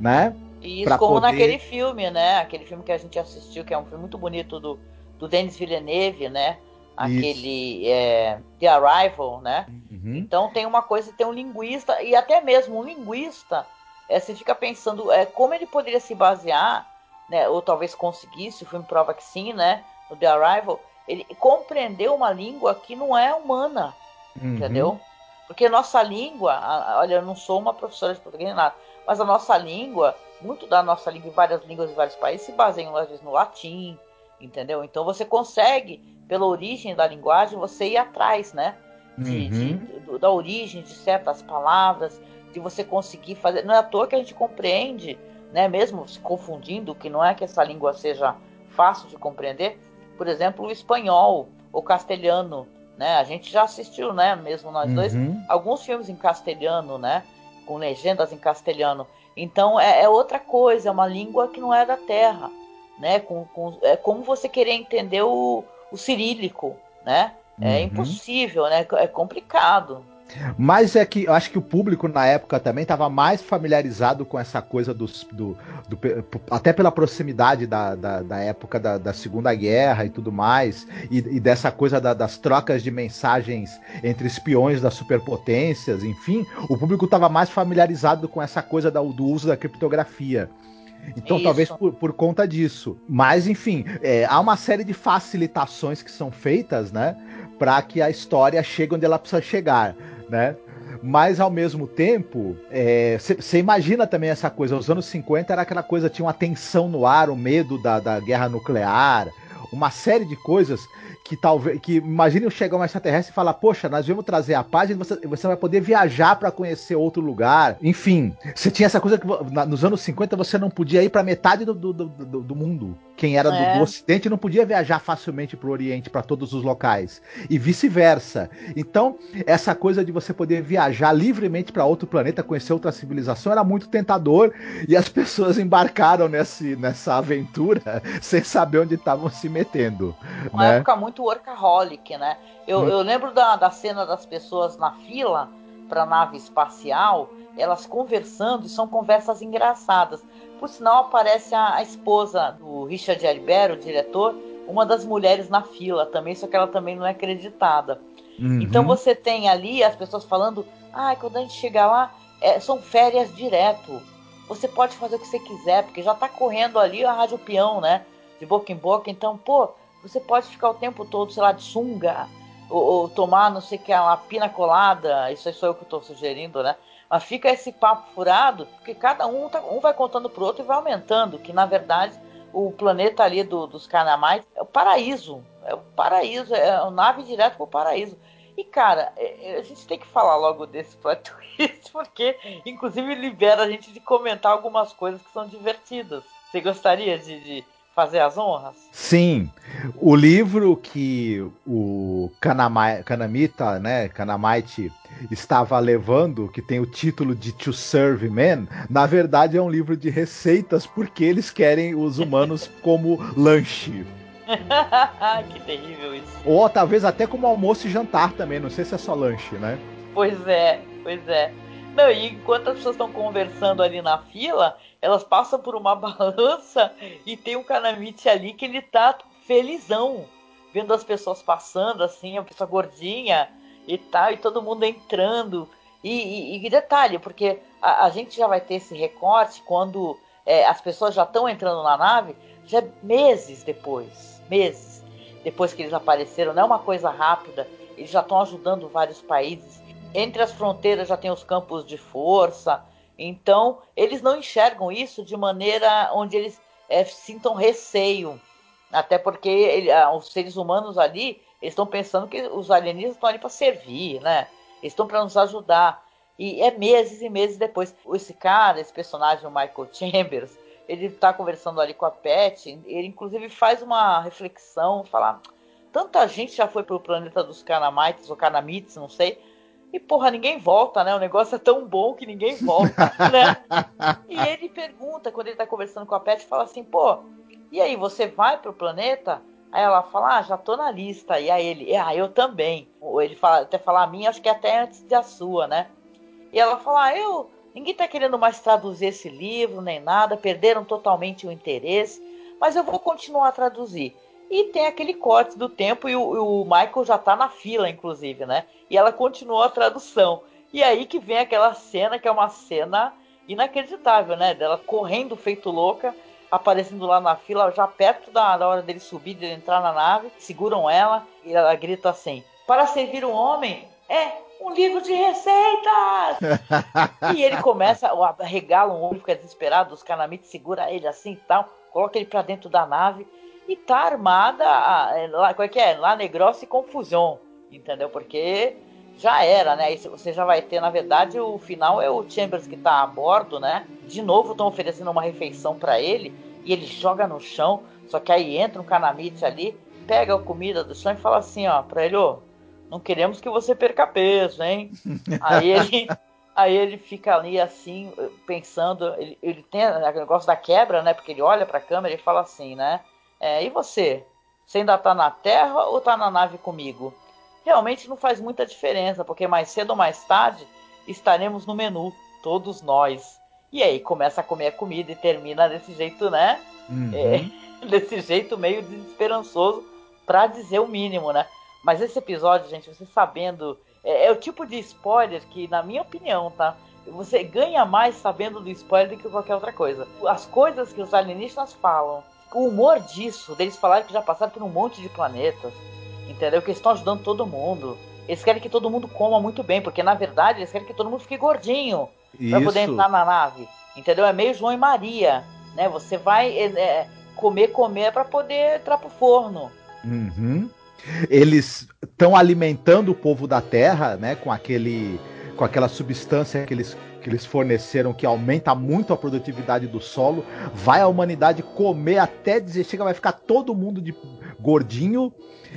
né? Isso, como poder... naquele filme, né? Aquele filme que a gente assistiu, que é um filme muito bonito do, do Denis Villeneuve, né? Aquele é, The Arrival, né? Uhum. Então tem uma coisa, tem um linguista, e até mesmo um linguista, é, você fica pensando é, como ele poderia se basear, né? Ou talvez conseguisse, o filme prova que sim, né? No The Arrival, ele compreendeu uma língua que não é humana, uhum. entendeu? Porque nossa língua, olha, eu não sou uma professora de português nem nada, mas a nossa língua, muito da nossa língua em várias línguas de vários países se baseiam às vezes no latim, entendeu? Então você consegue, pela origem da linguagem, você ir atrás, né? De, uhum. de, da origem de certas palavras, de você conseguir fazer. Não é à toa que a gente compreende, né? Mesmo se confundindo, que não é que essa língua seja fácil de compreender, por exemplo, o espanhol, o castelhano, né? A gente já assistiu, né, mesmo nós uhum. dois, alguns filmes em castelhano, né? Com legendas em castelhano. Então é, é, outra coisa, é uma língua que não é da terra, né? Com, com, é como você querer entender o, o cirílico, né? É uhum. impossível, né? É complicado. Mas é que eu acho que o público na época também estava mais familiarizado com essa coisa dos, do, do até pela proximidade da, da, da época da, da, Segunda Guerra e tudo mais, e, e dessa coisa da, das trocas de mensagens entre espiões das superpotências, enfim, o público estava mais familiarizado com essa coisa do uso da criptografia. Então, Isso. talvez por, por, conta disso. Mas, enfim, é, há uma série de facilitações que são feitas, né? Para que a história chegue onde ela precisa chegar né? Mas ao mesmo tempo, você é, imagina também essa coisa. Os anos 50 era aquela coisa, tinha uma tensão no ar, o medo da, da guerra nuclear, uma série de coisas que talvez. que imagine chegar um extraterrestre e falar, poxa, nós vamos trazer a paz e você, você vai poder viajar para conhecer outro lugar. Enfim, você tinha essa coisa que nos anos 50 você não podia ir para metade do, do, do, do mundo quem era é. do, do, Ocidente não podia viajar facilmente para o Oriente, para todos os locais, e vice-versa. Então, essa coisa de você poder viajar livremente para outro planeta, conhecer outra civilização, era muito tentador, e as pessoas embarcaram nesse, nessa aventura (laughs) sem saber onde estavam se metendo. Uma né? época muito workaholic, né? Eu, hum. eu lembro da, da cena das pessoas na fila para a nave espacial, elas conversando, e são conversas engraçadas por sinal, aparece a, a esposa do Richard Alibert, o diretor, uma das mulheres na fila também, só que ela também não é acreditada. Uhum. Então você tem ali as pessoas falando, ah, quando a gente chegar lá, é, são férias direto. Você pode fazer o que você quiser, porque já está correndo ali a rádio peão, né? De boca em boca. Então, pô, você pode ficar o tempo todo, sei lá, de sunga, ou, ou tomar, não sei o que, uma pina colada. Isso aí sou eu que estou sugerindo, né? Mas fica esse papo furado, porque cada um, tá, um vai contando pro outro e vai aumentando, que na verdade o planeta ali do, dos Canamais é o paraíso. É o paraíso, é a nave direto pro paraíso. E, cara, é, é, a gente tem que falar logo desse plot (laughs) twist, porque, inclusive, libera a gente de comentar algumas coisas que são divertidas. Você gostaria de, de fazer as honras? Sim. O livro que o Kanamai, Kanamita, né, Kanamite estava levando, que tem o título de To Serve Men, na verdade é um livro de receitas porque eles querem os humanos (laughs) como lanche. (laughs) que terrível isso. Ou talvez até como almoço e jantar também, não sei se é só lanche, né? Pois é, pois é. Não, e enquanto as pessoas estão conversando ali na fila, elas passam por uma (laughs) balança e tem um Kanamichi ali que ele tá felizão, vendo as pessoas passando, assim, a pessoa gordinha e tal, e todo mundo entrando. E, e, e detalhe, porque a, a, gente já vai ter esse recorte quando é, as pessoas já estão entrando na nave, já meses depois, meses depois que eles apareceram, não é uma coisa rápida, eles já estão ajudando vários países. Entre as fronteiras já tem os campos de força, então eles não enxergam isso de maneira onde eles é, sintam receio. Até porque ele, os seres humanos ali estão pensando que os alienígenas estão ali para servir, né? Estão para nos ajudar. E é meses e meses depois. Esse cara, esse personagem, o Michael (laughs) Chambers, ele está conversando ali com a Pet. Ele, inclusive, faz uma reflexão: falar, tanta gente já foi para o planeta dos Canamites, ou Canamites, não sei. E, porra, ninguém volta, né? O negócio é tão bom que ninguém volta, (laughs) né? E ele pergunta, quando ele está conversando com a Pet, fala assim: pô, e aí, você vai para o planeta? Aí ela fala, ah, já tô na lista. E aí ele, ah, eu também. Ou ele fala, até falar a minha, acho que é até antes da sua, né? E ela fala, ah, eu. Ninguém tá querendo mais traduzir esse livro, nem nada, perderam totalmente o interesse, mas eu vou continuar a traduzir. E tem aquele corte do tempo e o, o Michael já tá na fila, inclusive, né? E ela continuou a tradução. E aí que vem aquela cena que é uma cena inacreditável, né? Dela correndo feito louca aparecendo lá na fila, já perto da, da hora dele subir, de entrar na nave, seguram ela e ela grita assim: Para servir um homem é um livro de receitas! (laughs) e ele começa, regala um olho, fica desesperado, os canamites segura ele assim e tal, coloca ele para dentro da nave e tá armada, é, lá, qual é que é? Lá Negrossa e confusão, entendeu? Porque já era, né? Aí você já vai ter, na verdade, o final é o Chambers que tá a bordo, né? De novo estão oferecendo uma refeição para ele e ele joga no chão. Só que aí entra um canamite ali, pega a comida do chão e fala assim, ó, pra ele, ó, não queremos que você perca peso, hein? (laughs) aí ele. Aí ele fica ali assim, pensando, ele, ele tem o negócio da quebra, né? Porque ele olha para a câmera e fala assim, né? É, e você? Você ainda tá na Terra ou tá na nave comigo? realmente não faz muita diferença, porque mais cedo ou mais tarde estaremos no menu, todos nós. E aí começa a comer a comida e termina desse jeito, né? Uhum. É, (laughs) desse jeito meio desesperançoso, para dizer o mínimo, né? Mas esse episódio, gente, você sabendo. É, é, o tipo de spoiler que, na minha opinião, tá? Você ganha mais sabendo do spoiler do que qualquer outra coisa. As coisas que os alienígenas falam, o humor disso, deles falarem que já passaram por um monte de planetas, Entendeu? Que eles estão ajudando todo mundo. Eles querem que todo mundo coma muito bem, porque na verdade eles querem que todo mundo fique gordinho para poder entrar na nave. Entendeu? É meio João e Maria, né? Você vai é, é comer, comer para poder entrar pro forno. Uhum. Eles estão alimentando o povo da Terra, né? Com aquele, com aquela substância que eles que eles forneceram que aumenta muito a produtividade do solo. Vai a humanidade comer até dizer chega, vai ficar todo mundo de gordinho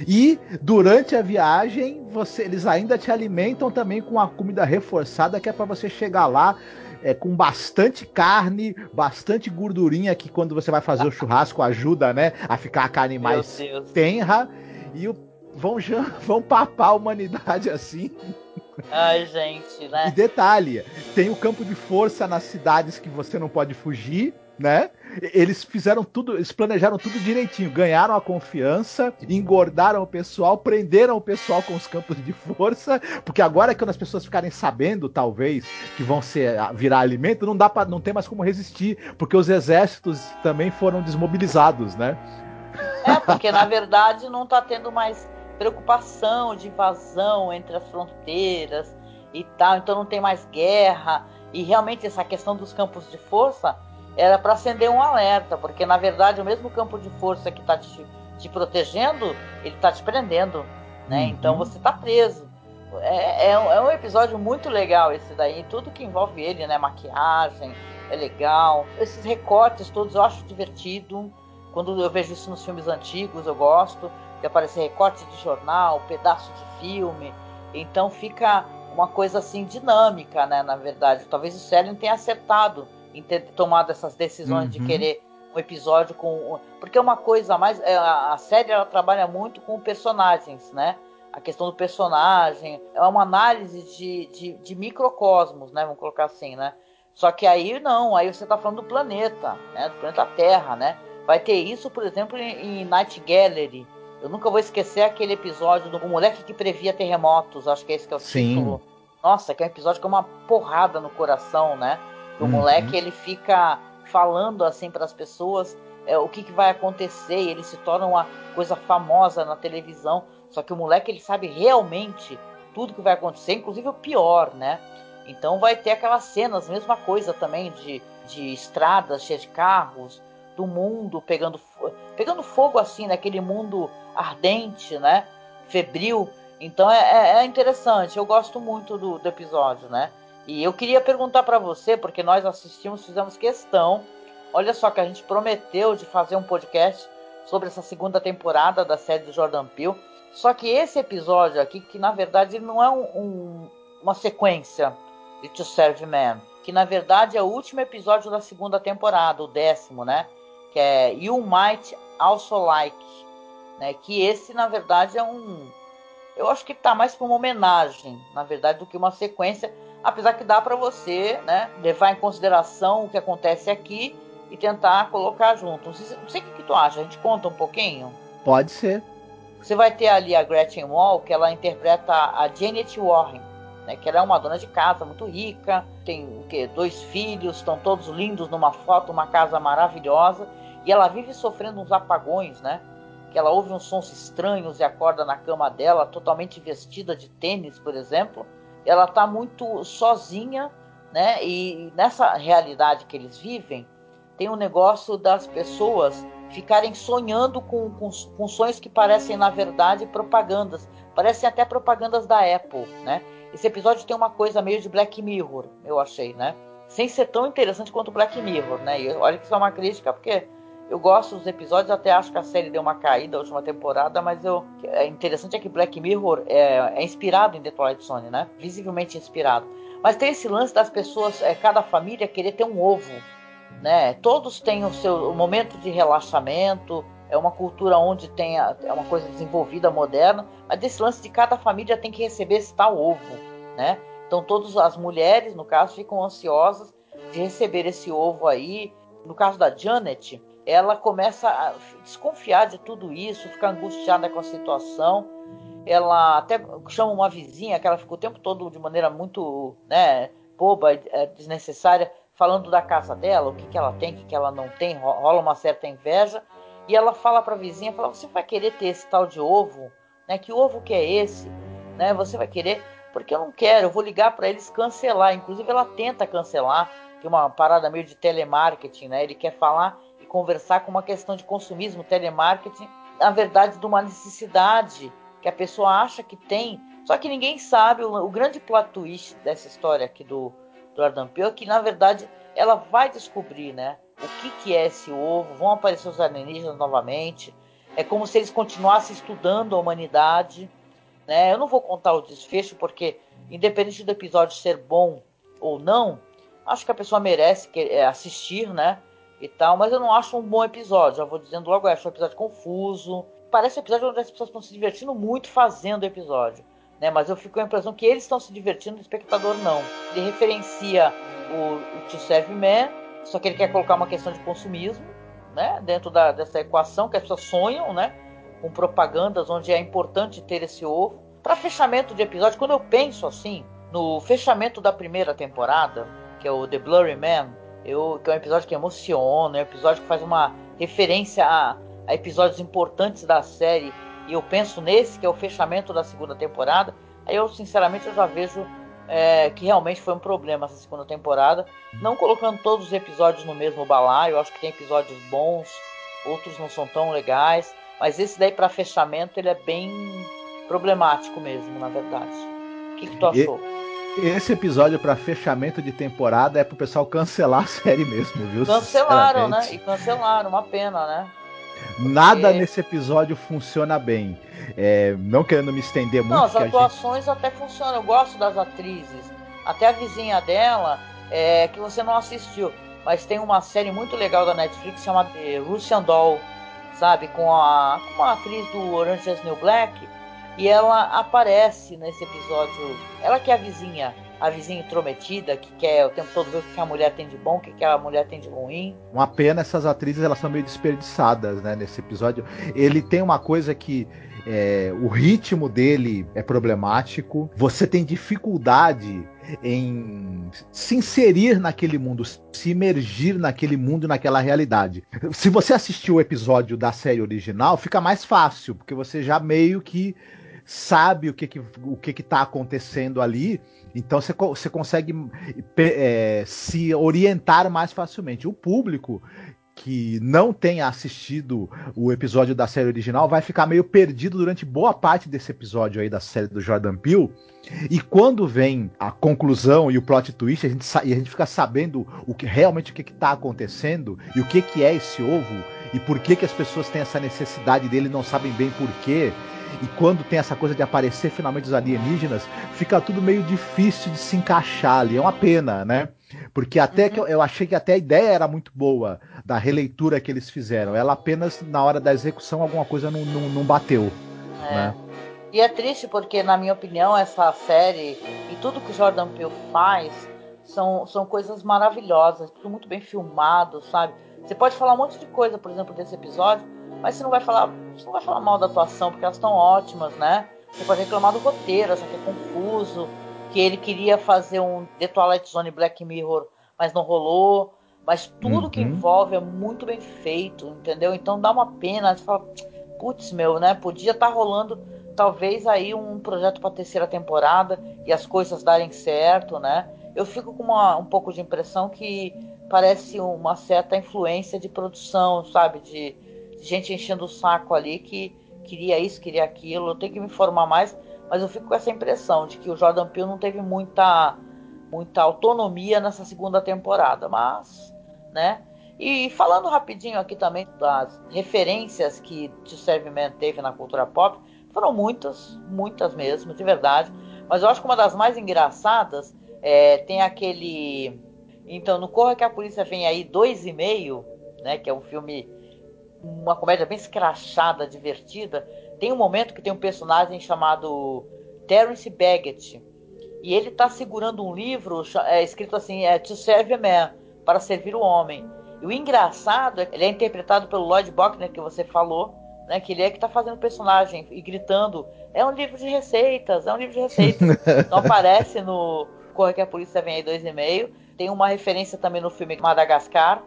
e durante a viagem, você, eles ainda te alimentam também com a comida reforçada, que é para você chegar lá é, com bastante carne, bastante gordurinha, que quando você vai fazer o churrasco ajuda, né, a ficar a carne mais tenra. E o, vão, (laughs) vão papar a humanidade assim. Ai, gente, né? E detalhe, tem o campo de força nas cidades que você não pode fugir né? Eles fizeram tudo, eles planejaram tudo direitinho, ganharam a confiança, engordaram o pessoal, prenderam o pessoal com os campos de força, porque agora quando as pessoas ficarem sabendo, talvez, que vão ser virar alimento, não dá para não tem mais como resistir, porque os exércitos também foram desmobilizados, né? É, porque na verdade não tá tendo mais preocupação de invasão entre as fronteiras e tal, então não tem mais guerra. E realmente essa questão dos campos de força era para acender um alerta, porque na verdade o mesmo campo de força que está te, te, protegendo, ele está te prendendo, né? Uhum. Então você está preso. É, é, é, um episódio muito legal esse daí, tudo que envolve ele, né? Maquiagem, é legal. Esses recortes todos eu acho divertido. Quando eu vejo isso nos filmes antigos, eu gosto de aparecer recorte de jornal, pedaço de filme. Então fica uma coisa assim dinâmica, né? Na verdade, talvez o Sérgio tenha acertado em ter tomado essas decisões uhum. de querer um episódio com. Porque é uma coisa a mais. é, A série ela trabalha muito com personagens, né? A questão do personagem. É uma análise de, de, de microcosmos, né? Vamos colocar assim, né? Só que aí não, aí você tá falando do planeta, né? Do planeta Terra, né? Vai ter isso, por exemplo, em, em Night Gallery. Eu nunca vou esquecer aquele episódio do moleque que previa terremotos, acho que esse que é o Sim. título. Nossa, que é um episódio que é uma porrada no coração, né? O Uhum. moleque ele fica falando assim para as pessoas é, o que, que vai acontecer, e ele se torna uma coisa famosa na televisão. Só que o moleque ele sabe realmente tudo que vai acontecer, inclusive o pior, né? Então vai ter aquelas cenas, mesma coisa também de, de estradas cheias de carros, do mundo pegando, pegando fogo assim, naquele mundo ardente, né? Febril. Então é, é- é interessante, eu gosto muito do, do episódio, né? E eu queria perguntar para você, porque nós assistimos, fizemos questão. Olha só que a gente prometeu de fazer um podcast sobre essa segunda temporada da série do Jordan Peele. Só que esse episódio aqui, que na verdade não é um- um- uma sequência de To Serve Man, que na verdade é o último episódio da segunda temporada, o décimo, né? Que é You Might Also Like, né? Que esse na verdade é um, eu acho que tá mais para uma homenagem, na verdade, do que uma sequência, apesar que dá para você, né, levar em consideração o que acontece aqui e tentar colocar junto. Não sei, não sei o que, que tu acha, a gente conta um pouquinho. Pode ser. Você vai ter ali a Gretchen Wall, que ela interpreta a Janet Warren, né, que ela é uma dona de casa muito rica, tem o quê? dois filhos, estão todos lindos numa foto, uma casa maravilhosa, e ela vive sofrendo uns apagões, né? Que ela ouve uns sons estranhos e acorda na cama dela, totalmente vestida de tênis, por exemplo. Ela está muito sozinha, né? E nessa realidade que eles vivem, tem um negócio das pessoas ficarem sonhando com, com, com sonhos que parecem, na verdade, propagandas. Parecem até propagandas da Apple, né? Esse episódio tem uma coisa meio de Black Mirror, eu achei, né? Sem ser tão interessante quanto Black Mirror, né? E olha que isso é uma crítica, porque eu gosto dos episódios, até acho que a série deu uma caída na última temporada, mas eu, é interessante é que Black Mirror é, é inspirado em The Twilight Zone, né? Visivelmente inspirado. Mas tem esse lance das pessoas, é, cada família querer ter um ovo, né? Todos têm o seu o momento de relaxamento, é uma cultura onde tem a, é uma coisa desenvolvida, moderna, mas desse lance de cada família tem que receber esse tal ovo, né? Então todas as mulheres, no caso, ficam ansiosas de receber esse ovo aí. No caso da Janet, ela começa a desconfiar de tudo isso, ficar angustiada com a situação. Ela até chama uma vizinha que ela fica o tempo todo de maneira muito, né, boba, é, desnecessária, falando da casa dela, o que, que ela tem, o que, que ela não tem, ro- rola uma certa inveja. E ela fala para a vizinha, fala, você vai querer ter esse tal de ovo, né? Que ovo que é esse, né? Você vai querer? Porque eu não quero, eu vou ligar para eles cancelar. Inclusive ela tenta cancelar, que é uma parada meio de telemarketing, né? Ele quer falar e conversar com uma questão de consumismo, telemarketing, na verdade de uma necessidade que a pessoa acha que tem, só que ninguém sabe o, o grande plot twist dessa história aqui do do Peele é que na verdade ela vai descobrir, né? O que, que é esse ovo? Vão aparecer os alienígenas novamente? É como se eles continuassem estudando a humanidade, né? Eu não vou contar o desfecho porque, independente do episódio ser bom ou não, acho que a pessoa merece é, assistir, né? E tal, mas eu não acho um bom episódio. Já vou dizendo logo, eu acho um episódio confuso. Parece um episódio onde as pessoas estão se divertindo muito fazendo o episódio né? Mas eu fico com a impressão que eles estão se divertindo, o espectador não. Ele referencia o, To Serve Man, só que ele quer colocar uma questão de consumismo, né? Dentro da, dessa equação que as pessoas sonham, né? Com propagandas onde é importante ter esse ovo. Para fechamento de episódio, quando eu penso assim, no fechamento da primeira temporada, que é o The Blurry Man, eu, que é um episódio que emociona, é um episódio que faz uma referência a, a episódios importantes da série e eu penso nesse, que é o fechamento da segunda temporada, aí eu sinceramente eu já vejo é, que realmente foi um problema essa segunda temporada. Não colocando todos os episódios no mesmo balaio, eu acho que tem episódios bons, outros não são tão legais, mas esse daí para fechamento ele é bem problemático mesmo, na verdade. O que, que tu achou? Esse episódio para fechamento de temporada é pro pessoal cancelar a (laughs) série mesmo, viu? Cancelaram, né? E cancelaram, uma pena, né? Nada Porque- nesse episódio funciona bem. É, não querendo me estender muito. Não, as que a gente- atuações até funcionam. Eu gosto das atrizes. Até a vizinha dela, é, que você não assistiu. mas tem uma série muito legal da Netflix chamada Russian Doll, sabe? Com, a, com uma atriz do Orange is New Black. E ela aparece nesse episódio. Ela que é a vizinha, a vizinha intrometida, que quer o tempo todo ver o que a mulher tem de bom, o que a mulher tem de ruim. Uma pena essas atrizes, elas são meio desperdiçadas, né, nesse episódio. Ele tem uma coisa que é, o ritmo dele é problemático. Você tem dificuldade em se inserir naquele mundo, se imergir naquele mundo, naquela realidade. Se você assistiu o episódio da série original, fica mais fácil, porque você já meio que sabe o que que, o que, que tá acontecendo ali, então você, você consegue é, se orientar mais facilmente. O público que não tenha assistido o episódio da série original vai ficar meio perdido durante boa parte desse episódio aí da série do Jordan Peele. E quando vem a conclusão e o plot twist, a gente, e a gente fica sabendo o que realmente o que está acontecendo e o que, que é esse ovo e por que, que as pessoas têm essa necessidade dele e não sabem bem por quê. E quando tem essa coisa de aparecer finalmente os alienígenas, fica tudo meio difícil de se encaixar ali. É uma pena, né? Porque até uhum. que eu, eu, achei que até a ideia era muito boa da releitura que eles fizeram. Ela apenas, na hora da execução, alguma coisa não, não, não bateu. É. Né? E é triste porque, na minha opinião, essa série e tudo que o Jordan Peele faz são, são coisas maravilhosas, tudo muito bem filmado, sabe? Você pode falar um monte de coisa, por exemplo, desse episódio, mas você não vai falar, você não vai falar mal da atuação, porque elas estão ótimas, né? Você pode reclamar do roteiro, achar que é confuso, que ele queria fazer um The Twilight Zone Black Mirror, mas não rolou. Mas tudo uhum. que envolve é muito bem feito, entendeu? Então dá uma pena, você fala, putz, meu, né? Podia estar tá rolando talvez aí um projeto para terceira temporada e as coisas darem certo, né? Eu fico com uma, um pouco de impressão que parece uma certa influência de produção, sabe? De, de gente enchendo o saco ali que queria isso, queria aquilo. Eu tenho que me informar mais, mas eu fico com essa impressão de que o Jordan Peele não teve muita, muita autonomia nessa segunda temporada, mas, né? E falando rapidinho aqui também das referências que Tio Serviman teve na cultura pop, foram muitas, muitas mesmo, de verdade. Mas eu acho que uma das mais engraçadas é, tem aquele. Então, no Corra que a Polícia Vem aí, dois e meio, né? Que é um filme, uma comédia bem escrachada, divertida tem um momento que tem um personagem chamado Terence Baggett. E ele está segurando um livro é, escrito assim, é To Serve a Man, para servir o homem. E o engraçado é que ele é interpretado pelo Lloyd Buckner, que você falou, né, que ele é que está fazendo o personagem e gritando: é um livro de receitas, é um livro de receitas. (laughs) Não aparece no Corre que a Polícia Vem aí dois e meio. Tem uma referência também no filme Madagascar,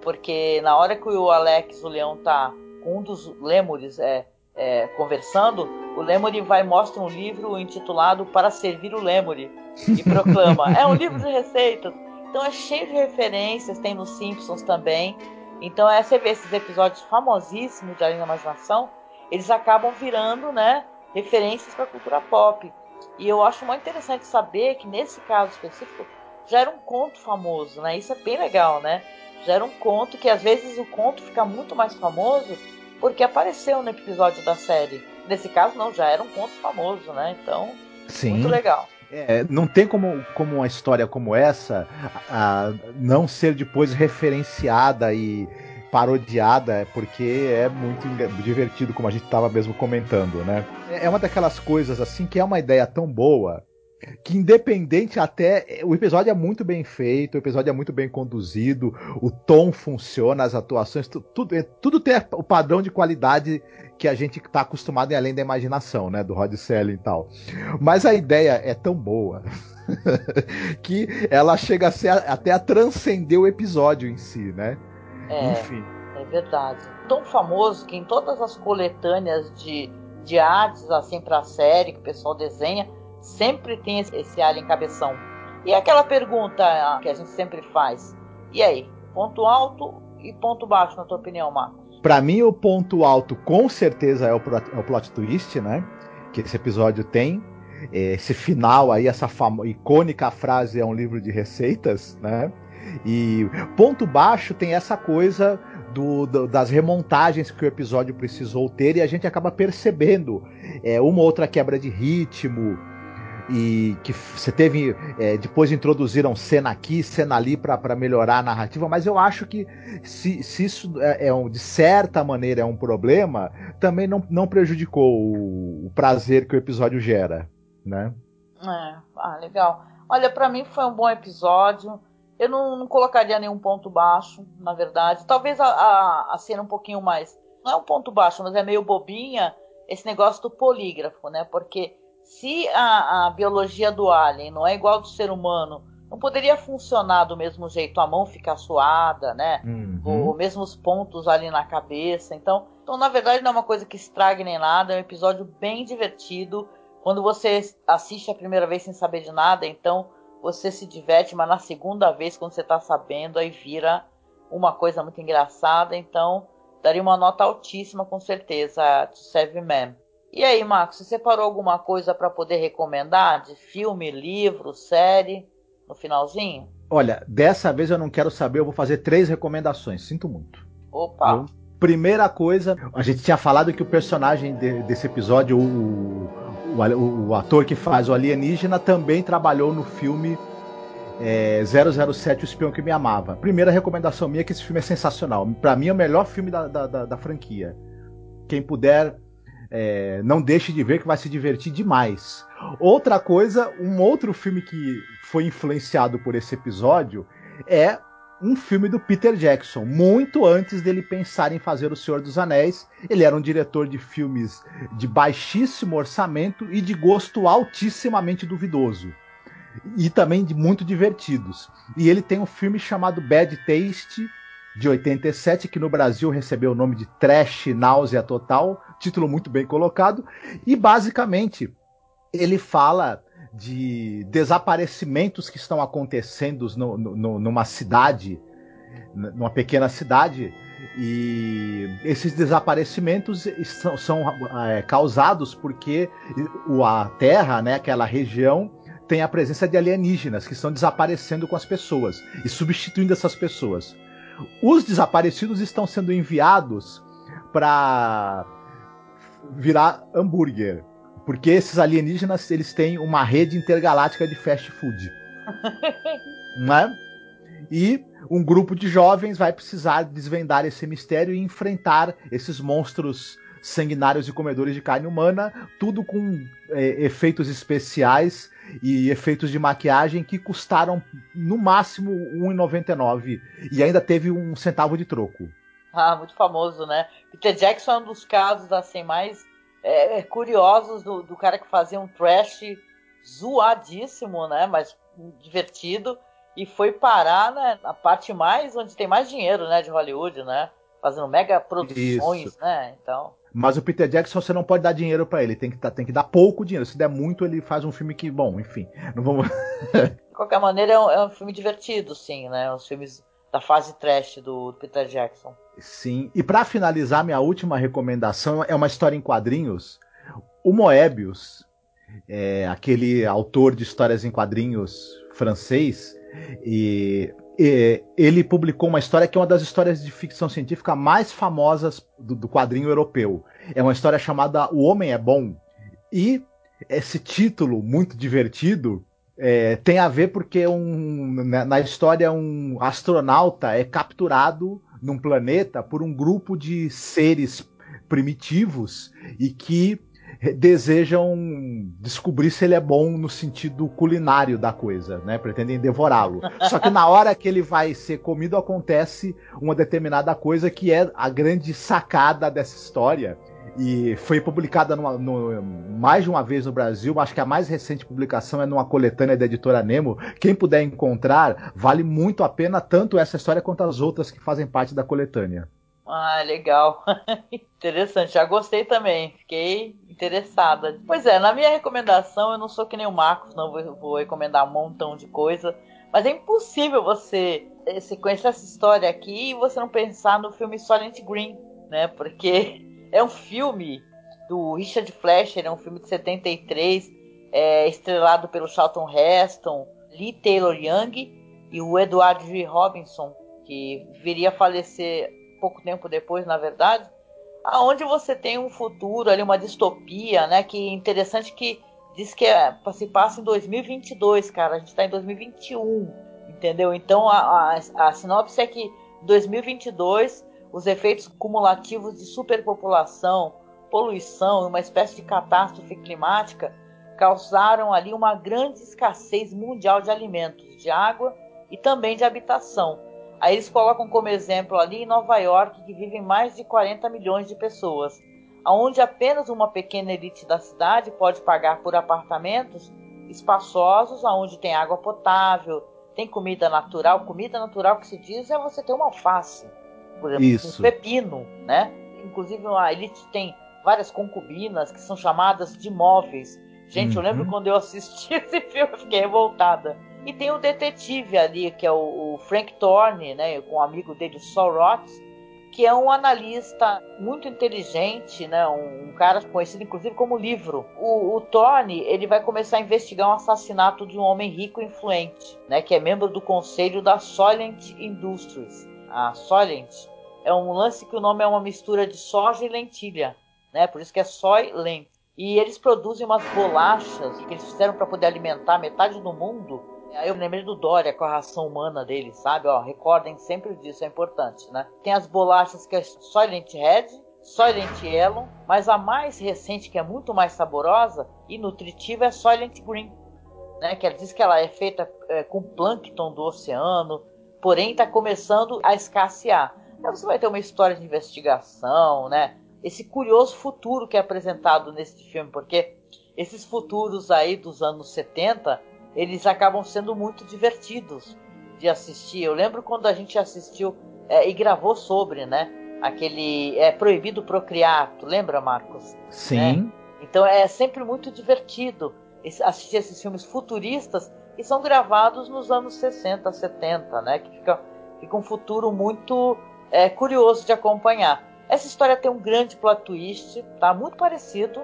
porque na hora que o Alex, o leão, tá com um dos lêmures, é, é, conversando, o Lemuri vai mostra um livro intitulado Para Servir o Lemuri e proclama: é um livro de receitas. Então é cheio de referências, tem nos Simpsons também. Então é, você vê esses episódios famosíssimos de Além da Imaginação, eles acabam virando, né, referências para a cultura pop. E eu acho muito interessante saber que nesse caso específico já era um conto famoso, né? Isso é bem legal, né? Já era um conto que às vezes o conto fica muito mais famoso porque apareceu no episódio da série. Nesse caso, não, já era um conto famoso, né? Então, Sim. muito legal. É, não tem como, como uma história como essa a, não ser depois referenciada e parodiada, porque é muito divertido, como a gente estava mesmo comentando, né? É uma daquelas coisas assim que é uma ideia tão boa que independente até o episódio é muito bem feito, o episódio é muito bem conduzido, o tom funciona, as atuações, tudo, é, tudo tem o padrão de qualidade que a gente está acostumado em além da imaginação, né, do Rod Selling e tal. Mas a ideia é tão boa (laughs) que ela chega a ser até a transcender o episódio em si, né? É, Enfim. É verdade. Tão famoso que em todas as coletâneas de, de artes assim para a série que o pessoal desenha sempre tem esse alien cabeção. E aquela pergunta que a gente sempre faz: e aí, ponto alto e ponto baixo, na tua opinião, Marcos? Para mim, o ponto alto com certeza é o, é o plot twist, né? Que esse episódio tem. Esse final aí, essa icônica frase é um livro de receitas, né? E ponto baixo tem essa coisa do, do, das remontagens que o episódio precisou ter e a gente acaba percebendo é, uma outra quebra de ritmo, e que você teve é, depois introduziram cena aqui, cena ali para melhorar a narrativa, mas eu acho que se, se isso é, é, um, de certa maneira é um problema, também não, não prejudicou o, o prazer que o episódio gera, né? É, ah, legal. Olha, para mim foi um bom episódio. Eu não, não, colocaria nenhum ponto baixo, na verdade. Talvez a, a, a cena um pouquinho mais. Não é um ponto baixo, mas é meio bobinha esse negócio do polígrafo, né? Porque se a, a biologia do alien não é igual do ser humano, não poderia funcionar do mesmo jeito, a mão ficar suada, né? Uhum. Os mesmos pontos ali na cabeça. Então, então, na verdade, não é uma coisa que estrague nem nada, é um episódio bem divertido. Quando você assiste a primeira vez sem saber de nada, então você se diverte, mas na segunda vez, quando você está sabendo, aí vira uma coisa muito engraçada. Então, daria uma nota altíssima, com certeza, To Save Man. E aí, Marcos, você separou alguma coisa para poder recomendar de filme, livro, série no finalzinho? Olha, dessa vez eu não quero saber, eu vou fazer três recomendações. Sinto muito. Opa! Eu, primeira coisa, a gente tinha falado que o personagem de, desse episódio, o, o, o, ator que faz o alienígena, também trabalhou no filme é, 007 O Espião que Me Amava. Primeira recomendação minha é que esse filme é sensacional. Para mim é o melhor filme da, da, da, da franquia. Quem puder é, não deixe de ver que vai se divertir demais. Outra coisa, um outro filme que foi influenciado por esse episódio é um filme do Peter Jackson. Muito antes dele pensar em fazer O Senhor dos Anéis, ele era um diretor de filmes de baixíssimo orçamento e de gosto altissimamente duvidoso. E também de muito divertidos. E ele tem um filme chamado Bad Taste, de 87, que no Brasil recebeu o nome de Trash Náusea Total, título muito bem colocado, e basicamente ele fala de desaparecimentos que estão acontecendo no, no, numa cidade, numa pequena cidade, e esses desaparecimentos são, são é, causados porque a Terra, né, aquela região, tem a presença de alienígenas que estão desaparecendo com as pessoas e substituindo essas pessoas. Os desaparecidos estão sendo enviados para virar hambúrguer. Porque esses alienígenas eles têm uma rede intergaláctica de fast food. (laughs) né? E um grupo de jovens vai precisar desvendar esse mistério e enfrentar esses monstros sanguinários e comedores de carne humana, tudo com é, efeitos especiais e efeitos de maquiagem que custaram no máximo R$1,99 e ainda teve um centavo de troco. Ah, muito famoso, né? Peter Jackson é um dos casos assim mais é, é, curiosos do, do, cara que fazia um trash zoadíssimo, né? Mas divertido e foi parar né, na parte mais onde tem mais dinheiro, né, de Hollywood, né? Fazendo mega produções, Isso. né? Então. Mas o Peter Jackson você não pode dar dinheiro para ele, tem que, tem que dar pouco dinheiro. Se der muito, ele faz um filme que, bom, enfim, não vamos. De qualquer maneira, é um, é um, filme divertido, sim, né? Os filmes da fase trash do, do Peter Jackson. Sim, e para finalizar, minha última recomendação é uma história em quadrinhos. O Moebius, é, aquele autor de histórias em quadrinhos francês, e ele publicou uma história que é uma das histórias de ficção científica mais famosas do, do, quadrinho europeu. É uma história chamada O Homem é Bom. E esse título, muito divertido, é, tem a ver porque um, na, história um astronauta é capturado num planeta por um grupo de seres primitivos e que desejam descobrir se ele é bom no sentido culinário da coisa, né? Pretendem devorá-lo. Só que na hora que ele vai ser comido acontece uma determinada coisa que é a grande sacada dessa história. E foi publicada numa, no, mais de uma vez no Brasil. Acho que a mais recente publicação é numa coletânea da editora Nemo. Quem puder encontrar, vale muito a pena tanto essa história quanto as outras que fazem parte da coletânea. Ah, legal. (laughs) Interessante, já gostei também. Fiquei interessada. Pois é, na minha recomendação, eu não sou que nem o Marcos, não vou, vou recomendar um montão de coisa. Mas é impossível você, eh, você conhecer essa história aqui e você não pensar no filme Silent Green, né? Porque é um filme do Richard Fleischer, é um filme de 73, é estrelado pelo Charlton Heston, Lee Taylor Young e o Edward G. Robinson, que viria a falecer pouco tempo depois, na verdade, aonde você tem um futuro ali, uma distopia, né? Que é interessante que diz que é, se passa em 2022, cara. A gente está em 2021, entendeu? Então a, a, a sinopse é que em 2022 os efeitos cumulativos de superpopulação, poluição e uma espécie de catástrofe climática causaram ali uma grande escassez mundial de alimentos, de água e também de habitação. Aí eles colocam como exemplo ali em Nova York, que vivem mais de 40 milhões de pessoas, onde apenas uma pequena elite da cidade pode pagar por apartamentos espaçosos, onde tem água potável, tem comida natural. Comida natural que se diz é você ter uma alface, por exemplo, Isso. um pepino, né? Inclusive a elite tem várias concubinas que são chamadas de móveis. Gente, eu lembro Uhum. quando eu assisti (laughs) esse filme, eu fiquei revoltada. E tem o detetive ali, que é o, o Frank Thorne, né, com o amigo dele, o Saul Roth, que é um analista muito inteligente, né, um, um cara conhecido inclusive como livro. O, o Thorne, ele vai começar a investigar um assassinato de um homem rico e influente, né, que é membro do conselho da Soylent Industries. A Soylent é um lance que o nome é uma mistura de soja e lentilha, né, por isso que é Soylent. E eles produzem umas bolachas que eles fizeram para poder alimentar metade do mundo. Aí eu lembrei do Dória com a ração humana dele, sabe? Ó, recordem sempre disso, é importante, né? Tem as bolachas que é Soylent Red, Soylent Yellow, mas a mais recente, que é muito mais saborosa e nutritiva, é Soylent Green, né? Que ela diz que ela é feita é, com plâncton do oceano, porém está começando a escassear. Aí você vai ter uma história de investigação, né? Esse curioso futuro que é apresentado nesse filme, porque esses futuros aí dos anos 70 eles acabam sendo muito divertidos de assistir. Eu lembro quando a gente assistiu é, e gravou sobre, né? Aquele é proibido procriar. Tu lembra, Marcos? Sim. Então é sempre muito divertido assistir esses filmes futuristas que são gravados nos anos 60, 70, né? Que fica, fica um futuro muito é, curioso de acompanhar. Essa história tem um grande plot twist, tá? Muito parecido,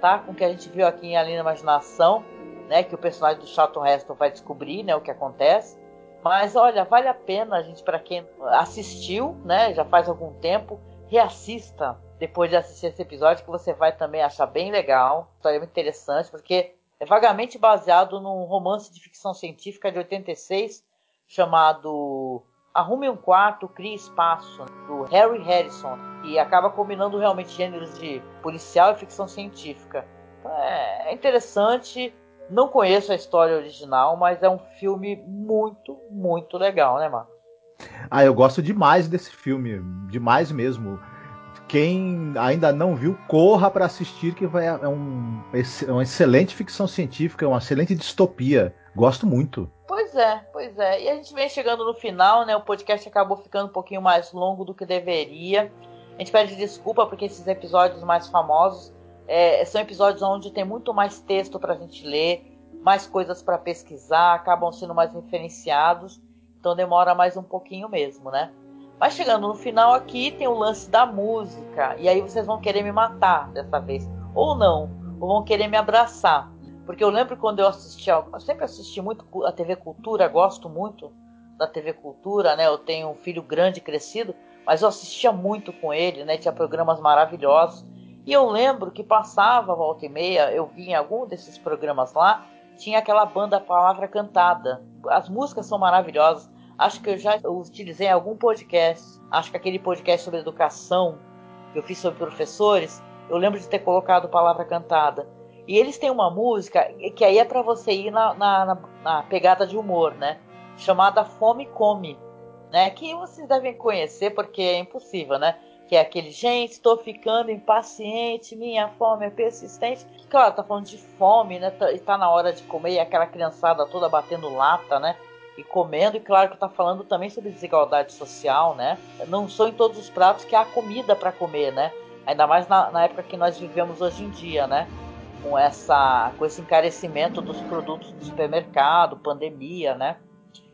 tá? Com o que a gente viu aqui em Além da Imaginação, né? Que o personagem do Charlton Heston vai descobrir, né? O que acontece. Mas olha, vale a pena a gente para quem assistiu, né? Já faz algum tempo, reassista depois de assistir esse episódio que você vai também achar bem legal, história muito interessante, porque é vagamente baseado num romance de ficção científica de 86 chamado Arrume um Quarto, Crie Espaço, do Harry Harrison, e acaba combinando realmente gêneros de policial e ficção científica. Então, é interessante, não conheço a história original, mas é um filme muito, muito legal, né, Marco? Ah, eu gosto demais desse filme, demais mesmo. Quem ainda não viu, corra para assistir, que vai, é, um, é uma excelente ficção científica, é uma excelente distopia. Gosto muito. Pois é, pois é. E a gente vem chegando no final, né? O podcast acabou ficando um pouquinho mais longo do que deveria. A gente pede desculpa porque esses episódios mais famosos é, são episódios onde tem muito mais texto para a gente ler, mais coisas para pesquisar, acabam sendo mais referenciados, então demora mais um pouquinho mesmo, né? Mas chegando no final aqui tem o lance da música, e aí vocês vão querer me matar dessa vez, ou não, ou vão querer me abraçar. Porque eu lembro quando eu assisti, eu sempre assisti muito a TV Cultura, gosto muito da TV Cultura, né? Eu tenho um filho grande crescido, mas eu assistia muito com ele, né? Tinha programas maravilhosos. E eu lembro que passava volta e meia, eu vi em algum desses programas lá, tinha aquela banda Palavra Cantada. As músicas são maravilhosas. Acho que eu já utilizei em algum podcast. Acho que aquele podcast sobre educação que eu fiz sobre professores, eu lembro de ter colocado Palavra Cantada. E eles têm uma música que aí é para você ir na, na, na, pegada de humor, né? Chamada Fome Come, né? Que vocês devem conhecer porque é impossível, né? Que é aquele, gente, estou ficando impaciente, minha fome é persistente. Claro, tá falando de fome, né? E tá na hora de comer, e aquela criançada toda batendo lata, né? E comendo, e claro que tá falando também sobre desigualdade social, né? Não são em todos os pratos que há comida para comer, né? Ainda mais na, na época que nós vivemos hoje em dia, né? Com essa com esse encarecimento dos produtos do supermercado, pandemia, né?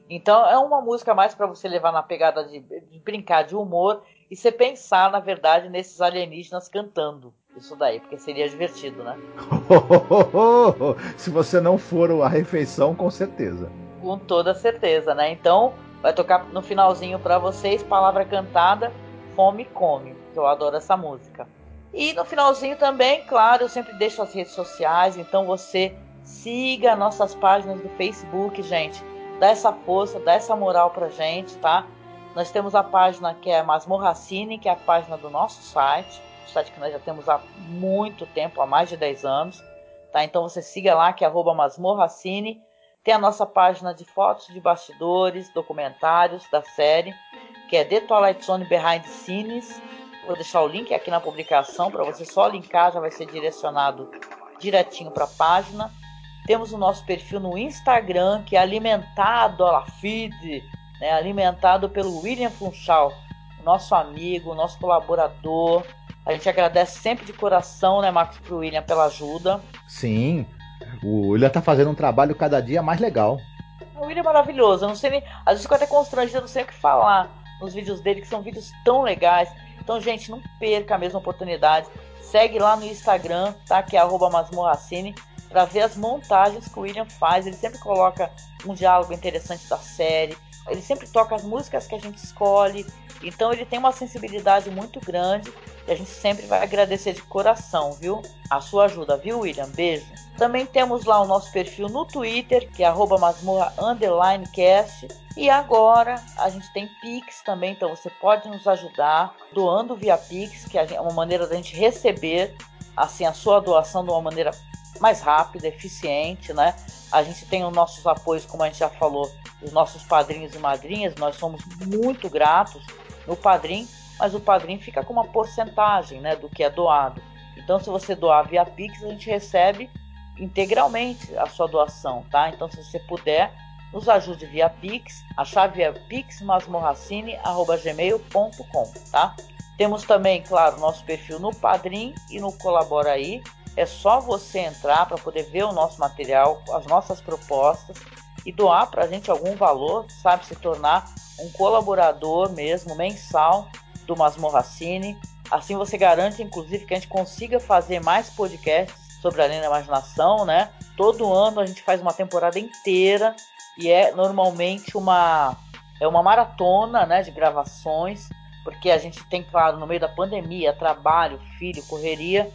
Então é uma música mais para você levar na pegada de, de, brincar de humor e você pensar, na verdade, nesses alienígenas cantando isso daí, porque seria divertido, né? (laughs) Se você não for a refeição, com certeza. Com toda certeza, né? Então vai tocar no finalzinho para vocês palavra cantada, fome come, que eu adoro essa música. E no finalzinho também, claro, eu sempre deixo as redes sociais, então você siga nossas páginas do Facebook, gente. Dá essa força, dá essa moral pra gente, tá? Nós temos a página que é Masmorracine, que é a página do nosso site, site que nós já temos há muito tempo, há mais de 10 anos, tá? Então você siga lá, que é arroba Masmorracine. Tem a nossa página de fotos de bastidores, documentários da série, que é The Twilight Zone Behind Scenes. Vou deixar o link aqui na publicação para você só linkar, já vai ser direcionado direitinho para a página. Temos o nosso perfil no Instagram, que é alimentado, a feed, né, alimentado pelo William Funchal, nosso amigo, nosso colaborador. A gente agradece sempre de coração, né, Marcos, pro William pela ajuda. Sim, o William tá fazendo um trabalho cada dia mais legal. O William é maravilhoso, eu não sei nem. Às vezes fico até constrangido, eu não sei o que falar nos vídeos dele, que são vídeos tão legais. Então, gente, não perca a mesma oportunidade. Segue lá no Instagram, tá? Que é masmorracine, para ver as montagens que o William faz. Ele sempre coloca um diálogo interessante da série. Ele sempre toca as músicas que a gente escolhe. Então ele tem uma sensibilidade muito grande e a gente sempre vai agradecer de coração, viu? A sua ajuda, viu, William? Beijo. Também temos lá o nosso perfil no Twitter, que é masmorra_cast. E agora a gente tem Pix também, então você pode nos ajudar doando via Pix, que é uma maneira da gente receber assim a sua doação de uma maneira mais rápida, eficiente, né? A gente tem os nossos apoios, como a gente já falou, os nossos padrinhos e madrinhas, nós somos muito gratos no padrinho, mas o padrinho fica com uma porcentagem, né, do que é doado. Então, se você doar via Pix, a gente recebe integralmente a sua doação, tá? Então, se você puder, nos ajude via Pix. A chave é pixmasmorracine@gmail.com, tá? Temos também, claro, nosso perfil no Padrim e no Colabora aí. É só você entrar para poder ver o nosso material, as nossas propostas e doar para a gente algum valor, sabe? Se tornar um colaborador mesmo, mensal do Masmorracine. Assim você garante, inclusive, que a gente consiga fazer mais podcasts sobre a Além da Imaginação, né? Todo ano a gente faz uma temporada inteira e é normalmente uma, é uma maratona né, de gravações, porque a gente tem, claro, no meio da pandemia, trabalho, filho, correria,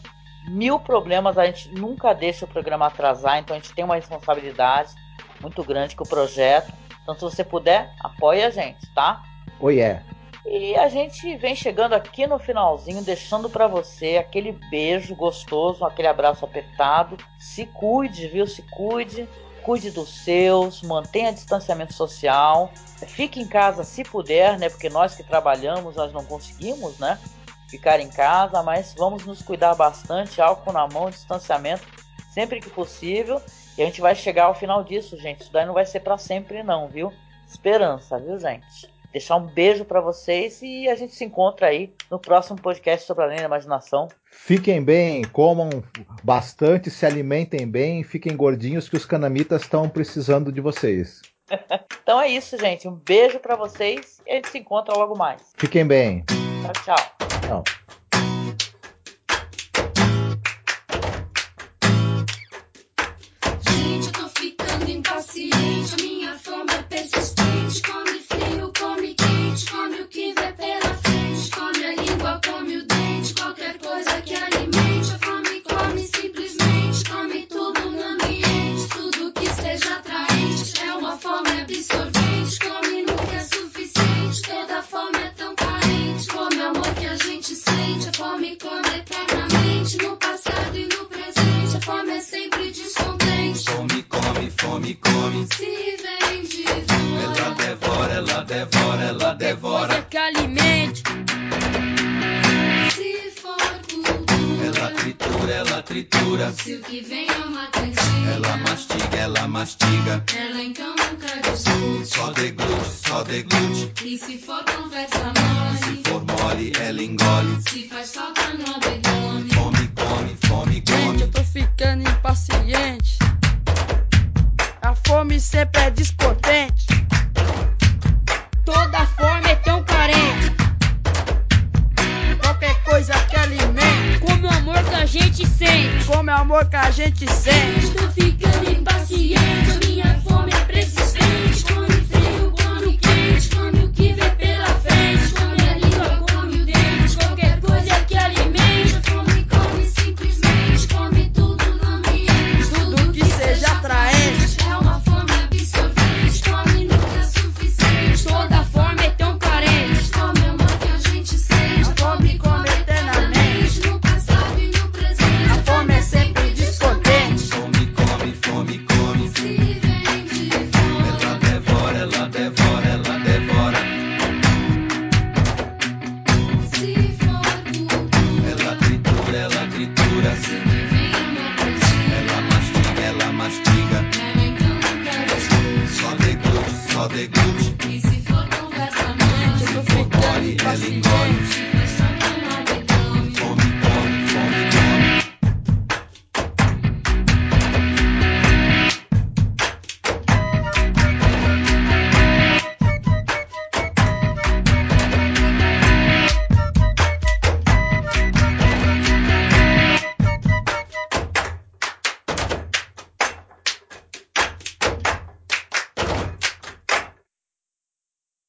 mil problemas, a gente nunca deixa o programa atrasar, então a gente tem uma responsabilidade muito grande com o projeto. Então, se você puder, apoie a gente, tá? Oh, yeah. E a gente vem chegando aqui no finalzinho, deixando para você aquele beijo gostoso, aquele abraço apertado. Se cuide, viu? Se cuide. Cuide dos seus, mantenha distanciamento social. Fique em casa se puder, né? Porque nós que trabalhamos, nós não conseguimos, né? Ficar em casa, mas vamos nos cuidar bastante, álcool na mão, distanciamento, sempre que possível. E a gente vai chegar ao final disso, gente. Isso daí não vai ser para sempre, não, viu? Esperança, viu, gente? Deixar um beijo para vocês e a gente se encontra aí no próximo podcast sobre Além da Imaginação. Fiquem bem, comam bastante, se alimentem bem, fiquem gordinhos que os canamitas estão precisando de vocês. (laughs) então é isso, gente. Um beijo para vocês e a gente se encontra logo mais. Fiquem bem. Tchau, tchau. Tchau. Show devora, ela devora. Coisa que alimente. Se for tudo. Ela tritura, ela tritura. Se o que vem é uma cantiga. Ela mastiga, ela mastiga. Ela então nunca discute. Só deglute, só deglute. E se for conversa mole. Se for mole, ela engole. Se faz falta no abdômen. Fome, come, fome, come. Gente, eu tô ficando impaciente. A fome sempre é despotente toda forma é tão carente. Qualquer coisa que alimente. Como o amor que a gente sente. Como é o amor que a gente sente. Estou ficando impaciente. Minha fome é persistente. Quando